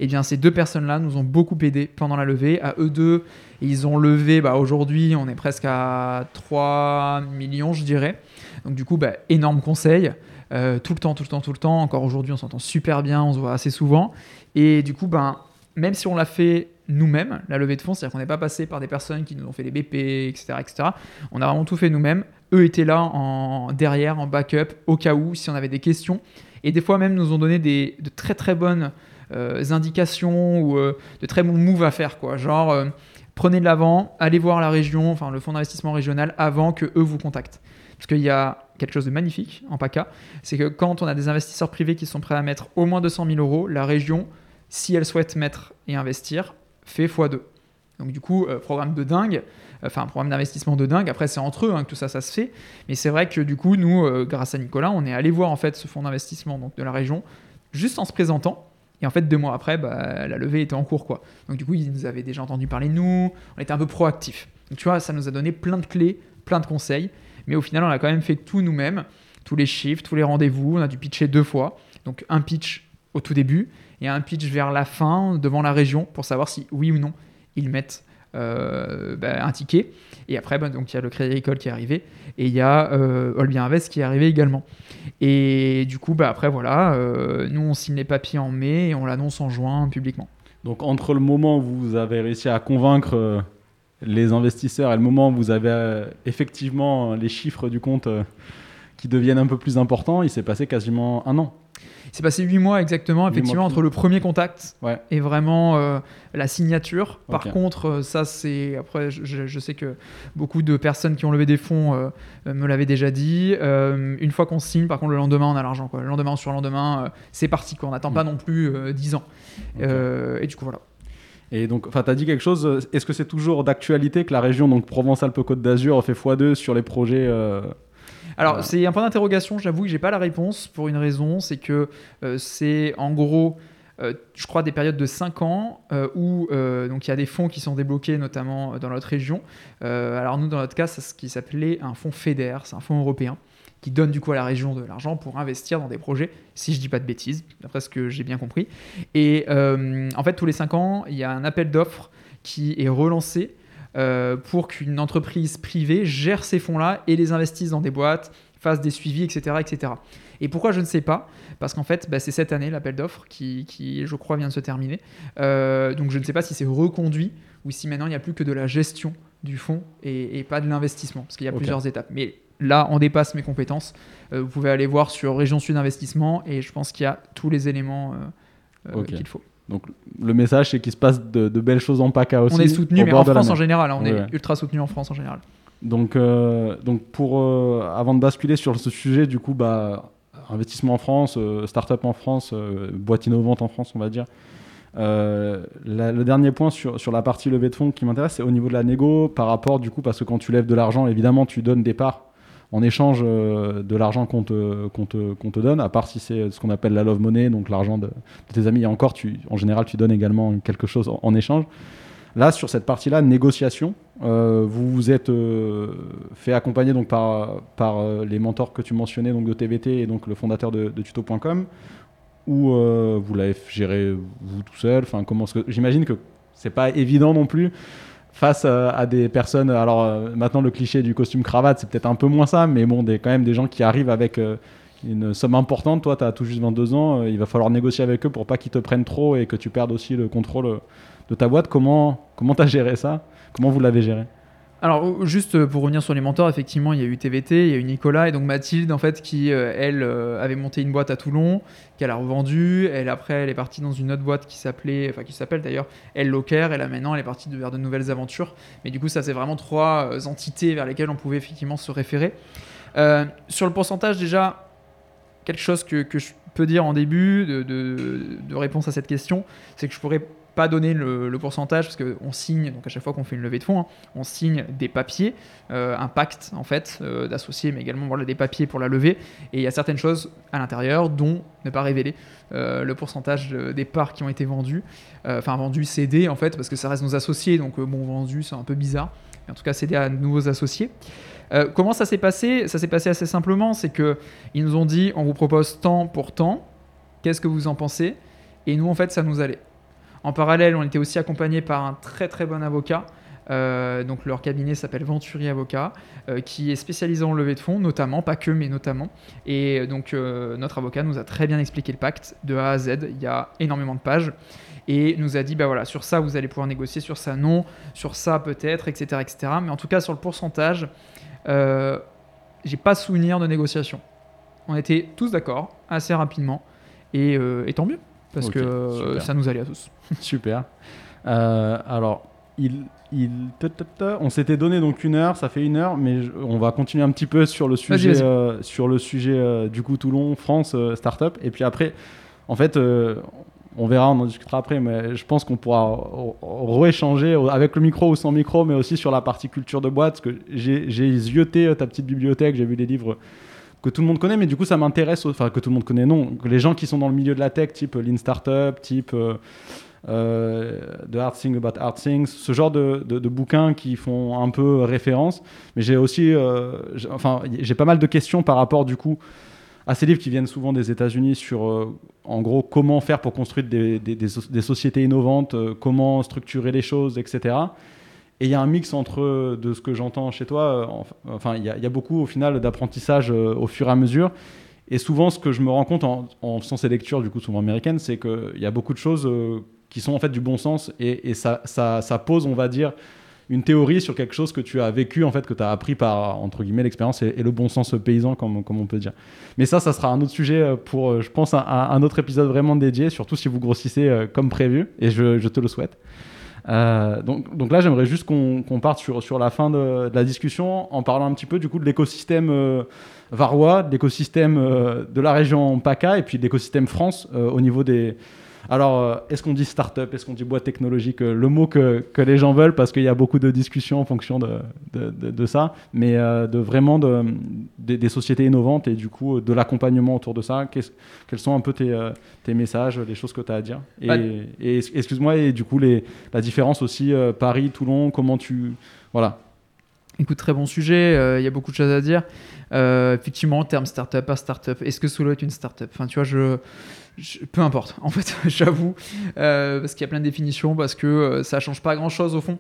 Et bien ces deux personnes-là nous ont beaucoup aidé pendant la levée. À eux deux, ils ont levé, bah, aujourd'hui, on est presque à 3 millions, je dirais. Donc du coup, bah, énorme conseil. tout le temps, tout le temps, tout le temps. Encore aujourd'hui, on s'entend super bien, on se voit assez souvent. Et du coup, ben, même si on l'a fait nous-mêmes, la levée de fonds, c'est-à-dire qu'on n'est pas passé par des personnes qui nous ont fait les BP, etc., etc. On a vraiment tout fait nous-mêmes. Eux étaient là en, derrière, en backup, au cas où, si on avait des questions. Et des fois même nous ont donné des, de très très bonnes euh, indications ou euh, de très bons moves à faire. Quoi. Genre, euh, prenez de l'avant, allez voir la région, enfin le fonds d'investissement régional, avant que eux vous contactent. Parce qu'il y a quelque chose de magnifique en PACA, c'est que quand on a des investisseurs privés qui sont prêts à mettre au moins 200 000 euros, la région, si elle souhaite mettre et investir, fait x2. Donc du coup, euh, programme de dingue, enfin un programme d'investissement de dingue. Après, c'est entre eux hein, que tout ça, ça se fait. Mais c'est vrai que du coup, nous, euh, grâce à Nicolas, on est allé voir en fait ce fonds d'investissement de la région, juste en se présentant. Et en fait, deux mois après, bah, la levée était en cours, quoi. Donc du coup, ils nous avaient déjà entendu parler de nous. On était un peu proactifs. Donc tu vois, ça nous a donné plein de clés, plein de conseils. Mais au final, on a quand même fait tout nous-mêmes, tous les chiffres, tous les rendez-vous. On a dû pitcher deux fois. Donc un pitch au tout début et un pitch vers la fin devant la région pour savoir si oui ou non ils mettent euh, bah, un ticket. Et après, bah, donc il y a le Crédit Agricole qui est arrivé et il y a euh, Olbien Invest qui est arrivé également. Et du coup, bah, après voilà, euh, nous on signe les papiers en mai et on l'annonce en juin publiquement. Donc entre le moment où vous avez réussi à convaincre euh, les investisseurs et le moment où vous avez effectivement les chiffres du compte qui deviennent un peu plus importants, il s'est passé quasiment un an. C'est passé huit mois exactement, effectivement, entre le premier contact et vraiment euh, la signature. Par contre, euh, ça, c'est. Après, je, sais que beaucoup de personnes qui ont levé des fonds euh, me l'avaient déjà dit. une fois qu'on signe, par contre, le lendemain, on a l'argent. Le lendemain sur le lendemain, c'est parti. Quoi. On n'attend pas mm. non plus 10 ans. et du coup, voilà. Et donc, tu as dit quelque chose. Est-ce que c'est toujours d'actualité que la région donc Provence-Alpes-Côte d'Azur fait x2 sur les projets alors, c'est un point d'interrogation, j'avoue que j'ai pas la réponse pour une raison, c'est que euh, c'est en gros. Euh, je crois des périodes de 5 ans euh, où donc il y a des fonds qui sont débloqués notamment dans notre région. alors nous dans notre cas c'est ce qui s'appelait un fonds FEDER, c'est un fonds européen qui donne du coup à la région de l'argent pour investir dans des projets, si je dis pas de bêtises, d'après ce que j'ai bien compris. Et en fait tous les 5 ans il y a un appel d'offres qui est relancé euh, pour qu'une entreprise privée gère ces fonds-là et les investisse dans des boîtes, fasse des suivis, etc. etc. Et pourquoi je ne sais pas? Parce qu'en fait, bah, c'est cette année l'appel d'offres qui, qui, je crois, vient de se terminer. Euh, donc je ne sais pas si c'est reconduit ou si maintenant il n'y a plus que de la gestion du fonds et, pas de l'investissement, parce qu'il y a plusieurs étapes. Mais là, on dépasse mes compétences. Euh, vous pouvez aller voir sur Région Sud Investissement et je pense qu'il y a tous les éléments qu'il faut. Donc le message, c'est qu'il se passe de, belles choses en PACA aussi. On est soutenu, mais en France en général, hein, on est ultra soutenu en France en général. Donc, euh, donc pour, euh, avant de basculer sur ce sujet, du coup, bah, investissement en France, euh, start-up en France, boîte innovante en France, on va dire. le dernier point sur, sur la partie levée de fonds qui m'intéresse, c'est au niveau de la négo par rapport, du coup, parce que quand tu lèves de l'argent, évidemment, tu donnes des parts en échange euh, de l'argent qu'on te, te, donne, à part si c'est ce qu'on appelle la love money, donc l'argent de, tes amis. Et encore, tu, en général, tu donnes également quelque chose en, échange. Là, sur cette partie-là, négociation, euh, vous vous êtes euh, fait accompagner donc par, par les mentors que tu mentionnais, donc de TVT et donc le fondateur de, tuto.com, ou vous l'avez géré vous tout seul? Enfin, comment J'imagine que c'est pas évident non plus face à, des personnes. Alors euh, maintenant, le cliché du costume cravate, c'est peut-être un peu moins ça, mais bon, des, quand même des gens qui arrivent avec euh, une somme importante. Toi, tu as tout juste 22 ans, euh, il va falloir négocier avec eux pour pas qu'ils te prennent trop et que tu perdes aussi le contrôle de ta boîte. Comment tu as géré ça? Comment vous l'avez géré? Alors, juste pour revenir sur les mentors, effectivement, il y a eu TVT, il y a eu Nicolas et donc Mathilde, en fait, qui, euh, elle, euh, avait monté une boîte à Toulon, qu'elle a revendue. Elle, après, elle est partie dans une autre boîte qui s'appelait, enfin, qui s'appelle d'ailleurs Elle Locker. Et là, maintenant, elle est partie vers de nouvelles aventures. Mais du coup, ça, c'est vraiment trois euh, entités vers lesquelles on pouvait effectivement se référer. sur le pourcentage, déjà, quelque chose que, je peux dire en début de réponse à cette question, c'est que je pourrais pas donner le, pourcentage parce qu'on signe, donc à chaque fois qu'on fait une levée de fonds, hein, on signe des papiers, euh, un pacte en fait euh, d'associés, mais également voilà, des papiers pour la levée. Et il y a certaines choses à l'intérieur dont ne pas révéler euh, le pourcentage des parts qui ont été vendues, enfin vendues, cédées en fait, parce que ça reste nos associés, donc bon, vendu, c'est un peu bizarre. en tout cas c'est des nouveaux associés. comment ça s'est passé? Ça s'est passé assez simplement, c'est que ils nous ont dit on vous propose tant pour tant, qu'est-ce que vous en pensez? Et nous en fait ça nous allait. En parallèle, on était aussi accompagné par un très très bon avocat euh, donc leur cabinet s'appelle Venturi Avocat, euh, qui est spécialisé en levée de fonds, notamment, pas que, mais notamment. Et euh, donc notre avocat nous a très bien expliqué le pacte de A à Z. Il y a énormément de pages et nous a dit bah voilà sur ça vous allez pouvoir négocier, sur ça non, sur ça peut-être, etc., etc. Mais en tout cas sur le pourcentage, j'ai pas souvenir de négociation. On était tous d'accord assez rapidement et, tant mieux parce que ça nous allait à tous. super. alors il, il, on s'était donné donc une heure, ça fait une heure, mais on va continuer un petit peu sur le sujet, euh, sur le sujet euh, du coup Toulon, France, euh, startup. Et puis après, en fait, on verra, on en discutera après, mais je pense qu'on pourra rééchanger avec le micro ou sans micro, mais aussi sur la partie culture de boîte, parce que j'ai zioté ta petite bibliothèque, j'ai vu des livres que tout le monde connaît, mais du coup ça m'intéresse, enfin que tout le monde connaît, non, les gens qui sont dans le milieu de la tech, type Lean Startup, type euh, de Hard Things About Hard Things, ce genre de, bouquins qui font un peu référence. Mais j'ai aussi, euh, enfin, j'ai pas mal de questions par rapport du coup à ces livres qui viennent souvent des États-Unis sur, euh, en gros, comment faire pour construire des, sociétés innovantes, comment structurer les choses, etc. Et il y a un mix entre de ce que j'entends chez toi. enfin, il y, a beaucoup au final d'apprentissage au fur et à mesure. Et souvent, ce que je me rends compte en, en faisant ces lectures, du coup, souvent américaines, c'est qu'il y a beaucoup de choses qui sont en fait du bon sens et, ça, pose, on va dire, une théorie sur quelque chose que tu as vécu, en fait, que tu as appris par, entre guillemets, l'expérience et, le bon sens paysan, comme, on peut dire. Mais ça, ça sera un autre sujet euh, pour, euh, je pense, un, autre épisode vraiment dédié, surtout si vous grossissez euh, comme prévu, et je, te le souhaite. Donc, donc là, j'aimerais juste qu'on parte sur, sur la fin de, la discussion en parlant un petit peu du coup de l'écosystème varois, de l'écosystème de la région PACA et puis de l'écosystème France au niveau des, alors, euh, est-ce qu'on dit start-up Est-ce qu'on dit boîte technologique euh, Le mot que, les gens veulent, parce qu'il y a beaucoup de discussions en fonction de, ça, mais euh, de vraiment des sociétés innovantes et du coup de l'accompagnement autour de ça. quels sont un peu tes, messages, les choses que tu as à dire Et, bah, excuse-moi, et du coup, la différence aussi, Paris, Toulon, comment tu. Voilà. Écoute, très bon sujet, il y a beaucoup de choses à dire. Effectivement, terme start-up, pas start-up, est-ce que Solo est une start-up? Enfin, tu vois, je peu importe, en fait, j'avoue, euh, parce qu'il y a plein de définitions, parce que euh, ça change pas grand-chose au fond.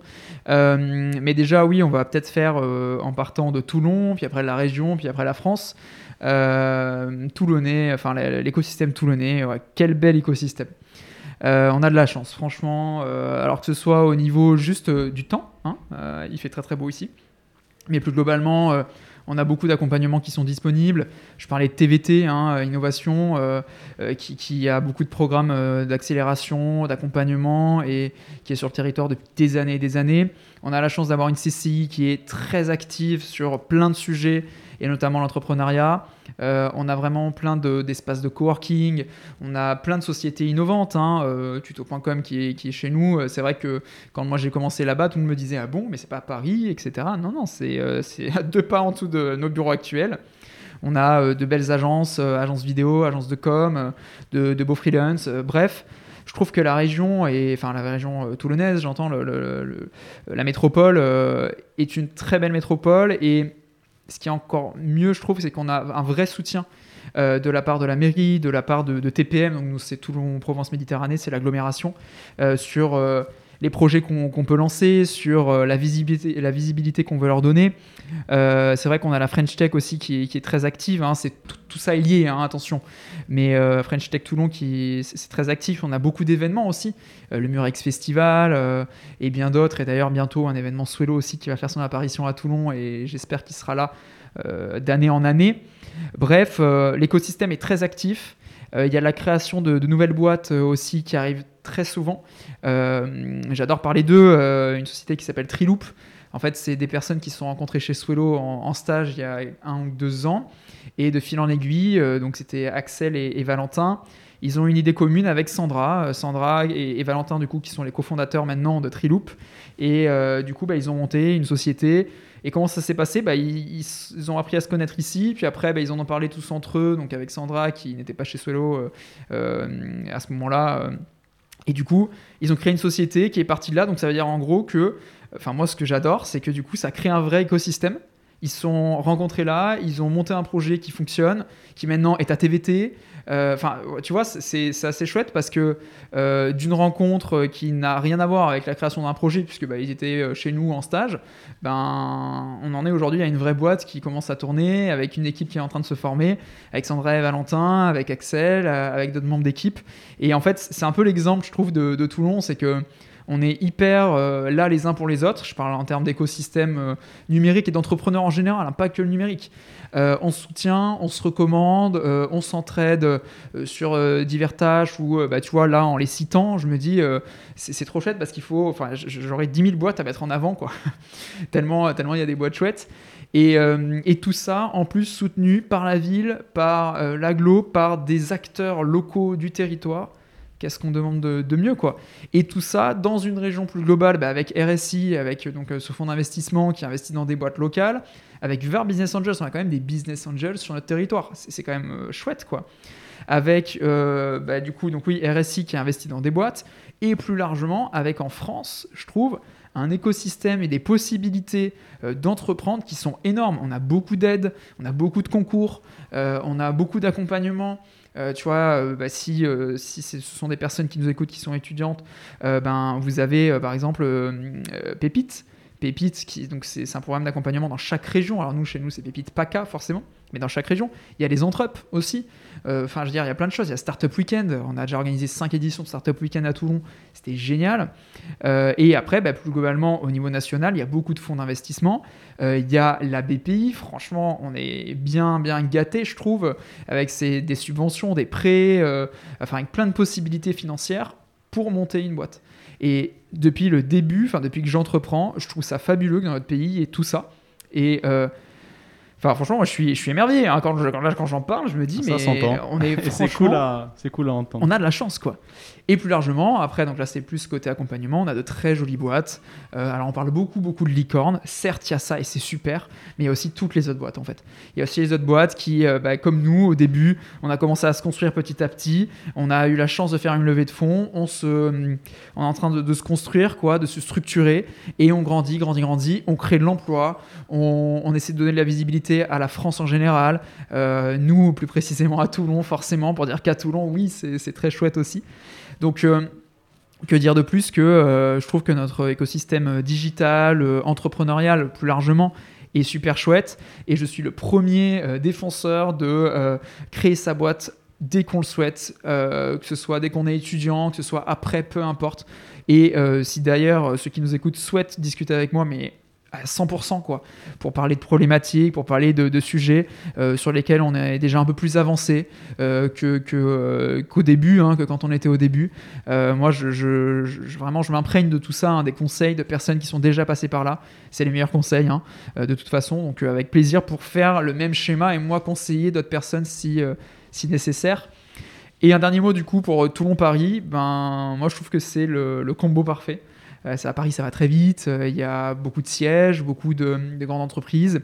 Euh, mais déjà, oui, on va peut-être faire en partant de Toulon, puis après la région, puis après la France. Toulonnais, enfin l'écosystème toulonnais, quel bel écosystème. on a de la chance, franchement, alors que ce soit au niveau juste du temps, hein, il fait très très beau ici, mais plus globalement on a beaucoup d'accompagnements qui sont disponibles. Je parlais de TVT, hein, innovation, euh, euh, qui, a beaucoup de programmes euh, d'accélération, d'accompagnement et qui est sur le territoire depuis des années et des années. On a la chance d'avoir une CCI qui est très active sur plein de sujets et notamment l'entrepreneuriat. Euh, on a vraiment plein d'espaces de, coworking, on a plein de sociétés innovantes. Hein, euh, tuto.com qui est, qui est, chez nous. Euh, c'est vrai que quand moi j'ai commencé là-bas, tout le monde me disait Ah bon, mais c'est pas Paris, etc. Non, non, c'est à deux pas en dessous de nos bureaux actuels. On a de belles agences, agences vidéo, agences de com, de, beaux freelance, bref je trouve que la région, et, enfin la région toulonnaise, j'entends, la métropole est une très belle métropole et ce qui est encore mieux, je trouve, c'est qu'on a un vrai soutien euh, de la part de la mairie, de la part de, TPM, donc nous c'est Toulon Provence Méditerranée, c'est l'agglomération, euh, sur euh, les projets qu'on peut lancer, sur la visibilité, la visibilité qu'on veut leur donner. c'est vrai qu'on a la French Tech aussi qui est, très active, hein, c'est tout, ça est lié, hein, attention. Mais French Tech Toulon qui c'est très actif, on a beaucoup d'événements aussi, le Murex Festival et bien d'autres, et d'ailleurs bientôt un événement Swello aussi qui va faire son apparition à Toulon et j'espère qu'il sera là d'année en année. Bref, euh, l'écosystème est très actif. Euh, il y a la création de, nouvelles boîtes euh, aussi qui arrivent très souvent. J'adore parler d'eux, une société qui s'appelle Triloop. En fait, c'est des personnes qui se sont rencontrées chez Swello en, stage il y a un ou deux ans. Et de fil en aiguille, donc c'était Axel et, Valentin, ils ont une idée commune avec Sandra. Sandra et, Valentin, du coup, qui sont les cofondateurs maintenant de Triloop. Et du coup, bah, ils ont monté une société et comment ça s'est passé? Bah, ils, ont appris à se connaître ici, puis après, bah, ils en ont parlé tous entre eux, donc avec Sandra qui n'était pas chez Swello euh, euh, à ce moment-là. Euh, Et du coup, ils ont créé une société qui est partie de là. Donc ça veut dire en gros que, enfin moi ce que j'adore, c'est que du coup ça crée un vrai écosystème. Ils se sont rencontrés là, ils ont monté un projet qui fonctionne, qui maintenant est à TVT. Euh, enfin, tu vois, c'est assez chouette parce que euh, d'une rencontre qui n'a rien à voir avec la création d'un projet, puisque bah, ils étaient euh, chez nous en stage, ben, on en est aujourd'hui à une vraie boîte qui commence à tourner, avec une équipe qui est en train de se former, avec Sandra et Valentin, avec Axel, avec d'autres membres d'équipe. Et en fait, c'est un peu l'exemple, je trouve, de, de Toulon, c'est que on est hyper euh, là les uns pour les autres. Je parle en termes d'écosystème euh, numérique et d'entrepreneurs en général, hein, pas que le numérique. Euh, on se soutient, on se recommande, on s'entraide sur divers tâches ou bah, tu vois là en les citant, je me dis c'est trop chouette parce qu'il faut, enfin j'aurais 10 000 boîtes à mettre en avant quoi. tellement il y a des boîtes chouettes. Et, et, tout ça, en plus, soutenu par la ville, par l'aglo, par des acteurs locaux du territoire qu'est-ce qu'on demande de, mieux quoi Et tout ça dans une région plus globale, bah, avec RSI, avec donc euh, ce fonds d'investissement qui investit dans des boîtes locales, avec Ver Business Angels, on a quand même des business angels sur notre territoire. C'est quand même euh, chouette quoi. Avec euh, bah, du coup donc oui RSI qui investit dans des boîtes et plus largement avec en France, je trouve un écosystème et des possibilités d'entreprendre qui sont énormes. On a beaucoup d'aides, on a beaucoup de concours, on a beaucoup d'accompagnement. Euh, tu vois, euh, bah, si, euh, si ce sont des personnes qui nous écoutent, qui sont étudiantes, ben, vous avez par exemple Pépite. Pépite, qui, donc c'est un programme d'accompagnement dans chaque région. Alors nous, chez nous, c'est Pépite PACA, forcément mais dans chaque région. Il y a les Entrep aussi. Euh, enfin, je veux dire, il y a plein de choses. Il y a Startup Weekend. On a déjà organisé 5 éditions de Startup Weekend à Toulon. C'était génial. Euh, et après, bah, plus globalement, au niveau national, il y a beaucoup de fonds d'investissement. Euh, il y a la BPI. Franchement, on est bien, bien gâté, je trouve, avec des subventions, des prêts, enfin, avec plein de possibilités financières pour monter une boîte. Et depuis le début, enfin, depuis que j'entreprends, je trouve ça fabuleux que dans notre pays et tout ça. Et Enfin, franchement, moi, je suis, je suis émerveillé. Hein. Quand, quand j'en parle, je me dis, mais on est c'est cool, à, cool à entendre. On a de la chance, quoi. Et plus largement, après, donc là, c'est plus côté accompagnement. On a de très jolies boîtes. Euh, alors, on parle beaucoup, beaucoup de licornes. Certes, il y a ça et c'est super, mais il y a aussi toutes les autres boîtes, en fait. Il y a aussi les autres boîtes qui, euh, bah, comme nous, au début, on a commencé à se construire petit à petit. On a eu la chance de faire une levée de fonds. On, se, on est en train de, de se construire, quoi, de se structurer. Et on grandit, grandit, grandit. On crée de l'emploi. On, on essaie de donner de la visibilité à la France en général, euh, nous plus précisément à Toulon forcément, pour dire qu'à Toulon, oui, c'est très chouette aussi. Donc, euh, que dire de plus que euh, je trouve que notre écosystème digital, entrepreneurial plus largement, est super chouette. Et je suis le premier défenseur de créer sa boîte dès qu'on le souhaite, que ce soit dès qu'on est étudiant, que ce soit après, peu importe. Et si d'ailleurs ceux qui nous écoutent souhaitent discuter avec moi, mais à 100% quoi, pour parler de problématiques, pour parler de, sujets euh, sur lesquels on est déjà un peu plus avancé euh, que, euh, qu'au début, hein, que quand on était au début. moi, vraiment, je m'imprègne de tout ça, hein, des conseils de personnes qui sont déjà passées par là. C'est les meilleurs conseils, hein, de toute façon. Donc, avec plaisir pour faire le même schéma et moi conseiller d'autres personnes si, si nécessaire. Et un dernier mot du coup pour Toulon-Paris, ben, moi je trouve que c'est le combo parfait. Euh, à Paris, ça va très vite. Euh, il y a beaucoup de sièges, beaucoup de, grandes entreprises.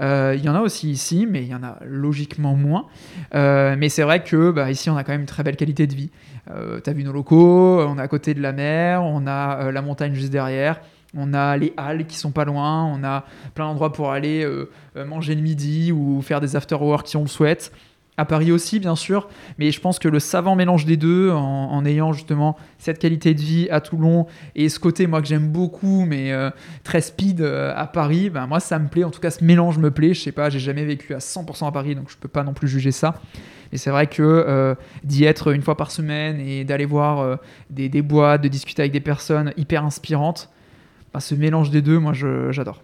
Euh, il y en a aussi ici, mais il y en a logiquement moins. mais c'est vrai que bah, ici, on a quand même une très belle qualité de vie. tu as vu nos locaux, on est à côté de la mer, on a la montagne juste derrière. On a les halles qui sont pas loin, on a plein d'endroits pour aller manger le midi ou faire des after-work si on le souhaite à Paris aussi, bien sûr, mais je pense que le savant mélange des deux, en, ayant justement cette qualité de vie à Toulon et ce côté, moi, que j'aime beaucoup, mais euh, très speed euh, à Paris, ben, moi, ça me plaît. En tout cas, ce mélange me plaît. Je sais pas, j'ai jamais vécu à 100% à Paris, donc je peux pas non plus juger ça. Et c'est vrai que euh, d'y être une fois par semaine et d'aller voir des, des, boîtes, de discuter avec des personnes hyper inspirantes, ben, ce mélange des deux, moi, j'adore.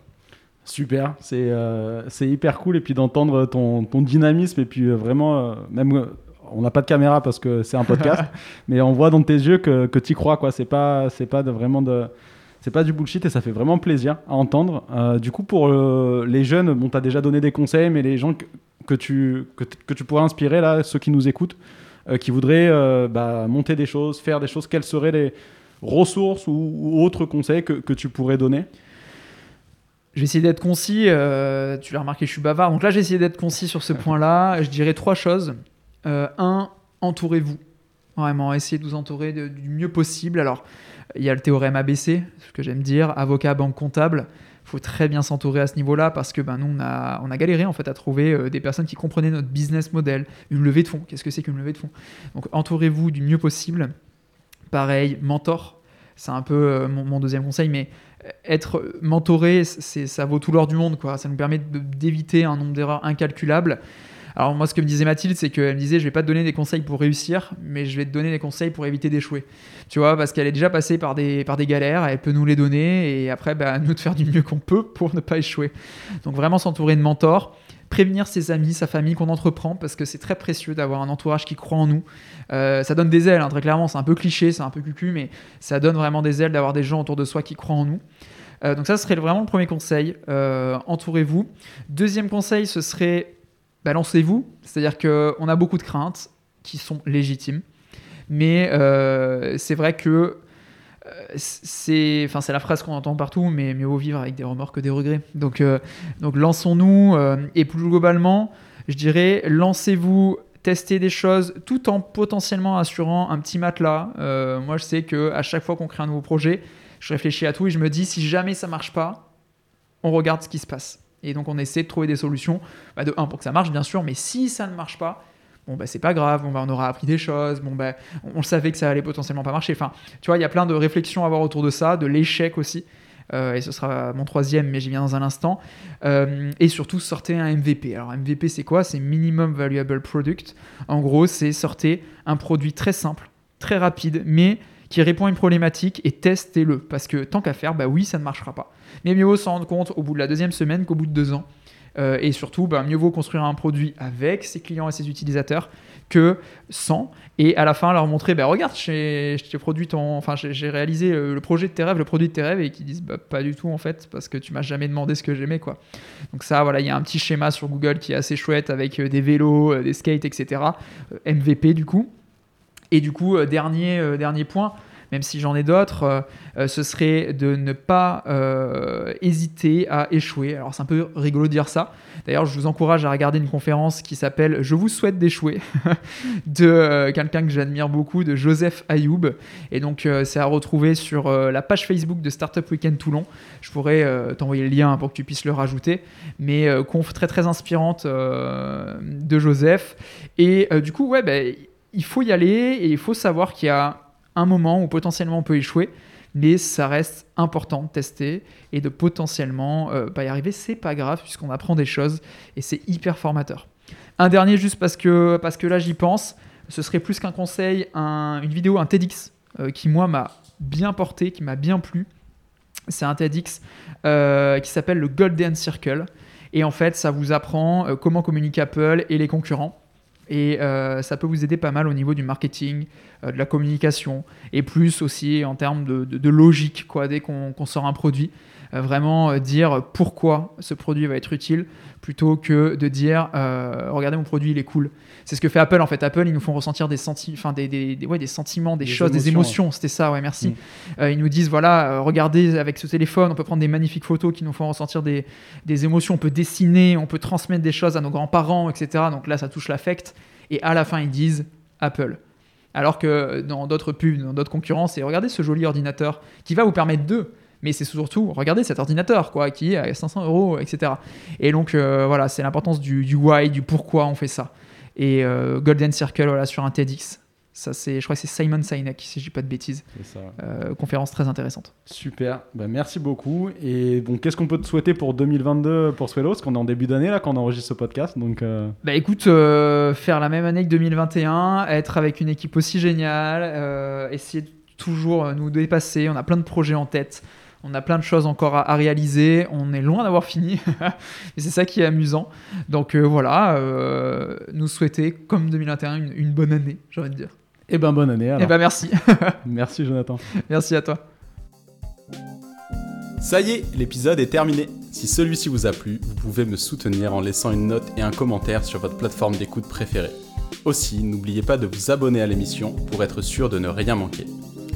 Super, euh, c'est hyper cool et puis d'entendre ton, ton, dynamisme et puis euh, vraiment, euh, même on n'a pas de caméra parce que c'est un podcast, mais on voit dans tes yeux que, que tu y crois quoi. C'est pas c'est pas de, vraiment de c'est pas du bullshit et ça fait vraiment plaisir à entendre. du coup pour les jeunes, bon as déjà donné des conseils, mais les gens que, que tu que, que, tu pourrais inspirer là, ceux qui nous écoutent, qui voudraient bah, monter des choses, faire des choses, quelles seraient les ressources ou, ou autres conseils que, que tu pourrais donner? Je vais essayer d'être concis. Euh, tu l'as remarqué, je suis bavard. Donc là, j'ai essayé d'être concis sur ce point-là. Je dirais trois choses. Euh, un, entourez-vous. Vraiment, essayez de vous entourer du mieux possible. Alors, il y a le théorème ABC, ce que j'aime dire, avocat, banque, comptable. Il faut très bien s'entourer à ce niveau-là parce que ben, nous, on a, on a galéré en fait à trouver euh, des personnes qui comprenaient notre business model, une levée de fonds. Qu'est-ce que c'est qu'une levée de fonds? Donc, entourez-vous du mieux possible. Pareil, mentor, c'est un peu euh, mon, deuxième conseil, mais être mentoré, ça vaut tout l'or du monde. Quoi. Ça nous permet d'éviter un nombre d'erreurs incalculables. Alors moi, ce que me disait Mathilde, c'est qu'elle me disait, je vais pas te donner des conseils pour réussir, mais je vais te donner des conseils pour éviter d'échouer. Tu vois, parce qu'elle est déjà passée par des, par des galères, elle peut nous les donner, et après, bah, nous de faire du mieux qu'on peut pour ne pas échouer. Donc vraiment s'entourer de mentors, prévenir ses amis, sa famille qu'on entreprend, parce que c'est très précieux d'avoir un entourage qui croit en nous. Euh, ça donne des ailes, hein, très clairement, c'est un peu cliché, c'est un peu cucu, mais ça donne vraiment des ailes d'avoir des gens autour de soi qui croient en nous. Euh, donc ça, ce serait vraiment le premier conseil. Euh, entourez-vous. Deuxième conseil, ce serait balancez-vous. C'est-à-dire qu'on a beaucoup de craintes qui sont légitimes. Mais c'est vrai que c'est enfin c'est la phrase qu'on entend partout mais mieux vaut vivre avec des remords que des regrets. Donc euh, donc lançons-nous et plus globalement je dirais lancez-vous testez des choses tout en potentiellement assurant un petit matelas. Moi je sais que à chaque fois qu'on crée un nouveau projet je réfléchis à tout et je me dis si jamais ça marche pas on regarde ce qui se passe. Et donc on essaie de trouver des solutions, bah, de un pour que ça marche bien sûr, mais si ça ne marche pas, bon bah c'est pas grave, bah, on aura appris des choses, bon bah on, savait que ça allait potentiellement pas marcher. Enfin, tu vois, il y a plein de réflexions à avoir autour de ça, de l'échec aussi. Euh, et ce sera mon troisième, mais j'y viens dans un instant. Euh, et surtout, sortez un MVP. Alors, MVP, c'est quoi? C'est Minimum Valuable Product. En gros, c'est sortir un produit très simple, très rapide, mais qui répond à une problématique et testez-le. Parce que tant qu'à faire, bah oui, ça ne marchera pas. Mais mieux vaut s'en rendre compte au bout de la deuxième semaine qu'au bout de deux ans. Euh, et surtout, bah, mieux vaut construire un produit avec ses clients et ses utilisateurs que sans. Et à la fin, leur montrer, bah, regarde, j'ai produit enfin, j'ai réalisé le projet de tes rêves, le produit de tes rêves, et qui disent, bah, pas du tout en fait, parce que tu m'as jamais demandé ce que j'aimais, quoi. Donc ça, voilà, il y a un petit schéma sur Google qui est assez chouette avec euh, des vélos, euh, des skates, etc. MVP du coup. Et du coup, dernier, dernier point, même si j'en ai d'autres, euh, ce serait de ne pas hésiter à échouer. Alors c'est un peu rigolo de dire ça. D'ailleurs, je vous encourage à regarder une conférence qui s'appelle Je vous souhaite d'échouer de quelqu'un que j'admire beaucoup, de Joseph Ayoub. Et donc c'est à retrouver sur la page Facebook de Startup Weekend Toulon. Je pourrais t'envoyer le lien pour que tu puisses le rajouter. Mais conf très très inspirante de Joseph. Et du coup, ouais, ben il faut y aller et il faut savoir qu'il y a un moment où potentiellement on peut échouer, mais ça reste important de tester et de potentiellement euh, pas y arriver. C'est pas grave puisqu'on apprend des choses et c'est hyper formateur. Un dernier, juste parce que, là j'y pense, ce serait plus qu'un conseil, une vidéo, un TEDx euh, qui moi m'a bien porté, qui m'a bien plu. C'est un TEDx euh, qui s'appelle le Golden Circle. Et en fait, ça vous apprend comment communiquer Apple et les concurrents. Et euh, ça peut vous aider pas mal au niveau du marketing, euh, de la communication, et plus aussi en termes de, logique, quoi, dès qu'on sort un produit. Euh, vraiment dire pourquoi ce produit va être utile, plutôt que de dire regardez mon produit, il est cool. C'est ce que fait Apple en fait. Apple, ils nous font ressentir des, senti enfin, des, des, ouais, des sentiments, des, choses, des émotions. C'était ça, ouais, merci. Mm. ils nous disent voilà, regardez avec ce téléphone, on peut prendre des magnifiques photos qui nous font ressentir des, émotions, on peut dessiner, on peut transmettre des choses à nos grands-parents, etc. Donc là, ça touche l'affect et à la fin ils disent Apple. Alors que dans d'autres pubs, dans d'autres concurrents, c'est regardez ce joli ordinateur qui va vous permettre de. Mais c'est surtout, regardez cet ordinateur, quoi, qui est à 500 euros, etc. Et donc, euh, voilà, c'est l'importance du, du, why, du pourquoi on fait ça. Et euh, Golden Circle, voilà, sur un TEDx, ça, c'est, je crois que c'est Simon Sinek, si je dis pas de bêtises. Ça. Euh, conférence très intéressante. Super, bah, merci beaucoup. Et bon, qu'est-ce qu'on peut te souhaiter pour 2022 pour Swello? Parce qu'on est en début d'année là quand on enregistre ce podcast. Donc, euh. bah écoute, euh, faire la même année que 2021, être avec une équipe aussi géniale, essayer de toujours nous dépasser. On a plein de projets en tête. On a plein de choses encore à, réaliser. On est loin d'avoir fini. et c'est ça qui est amusant. Donc voilà, nous souhaiter, comme 2021, une, une bonne année, j'ai envie de dire. Eh ben bonne année alors. Eh ben merci. merci Jonathan. Merci à toi. Ça y est, l'épisode est terminé. Si celui-ci vous a plu, vous pouvez me soutenir en laissant une note et un commentaire sur votre plateforme d'écoute préférée. Aussi, n'oubliez pas de vous abonner à l'émission pour être sûr de ne rien manquer.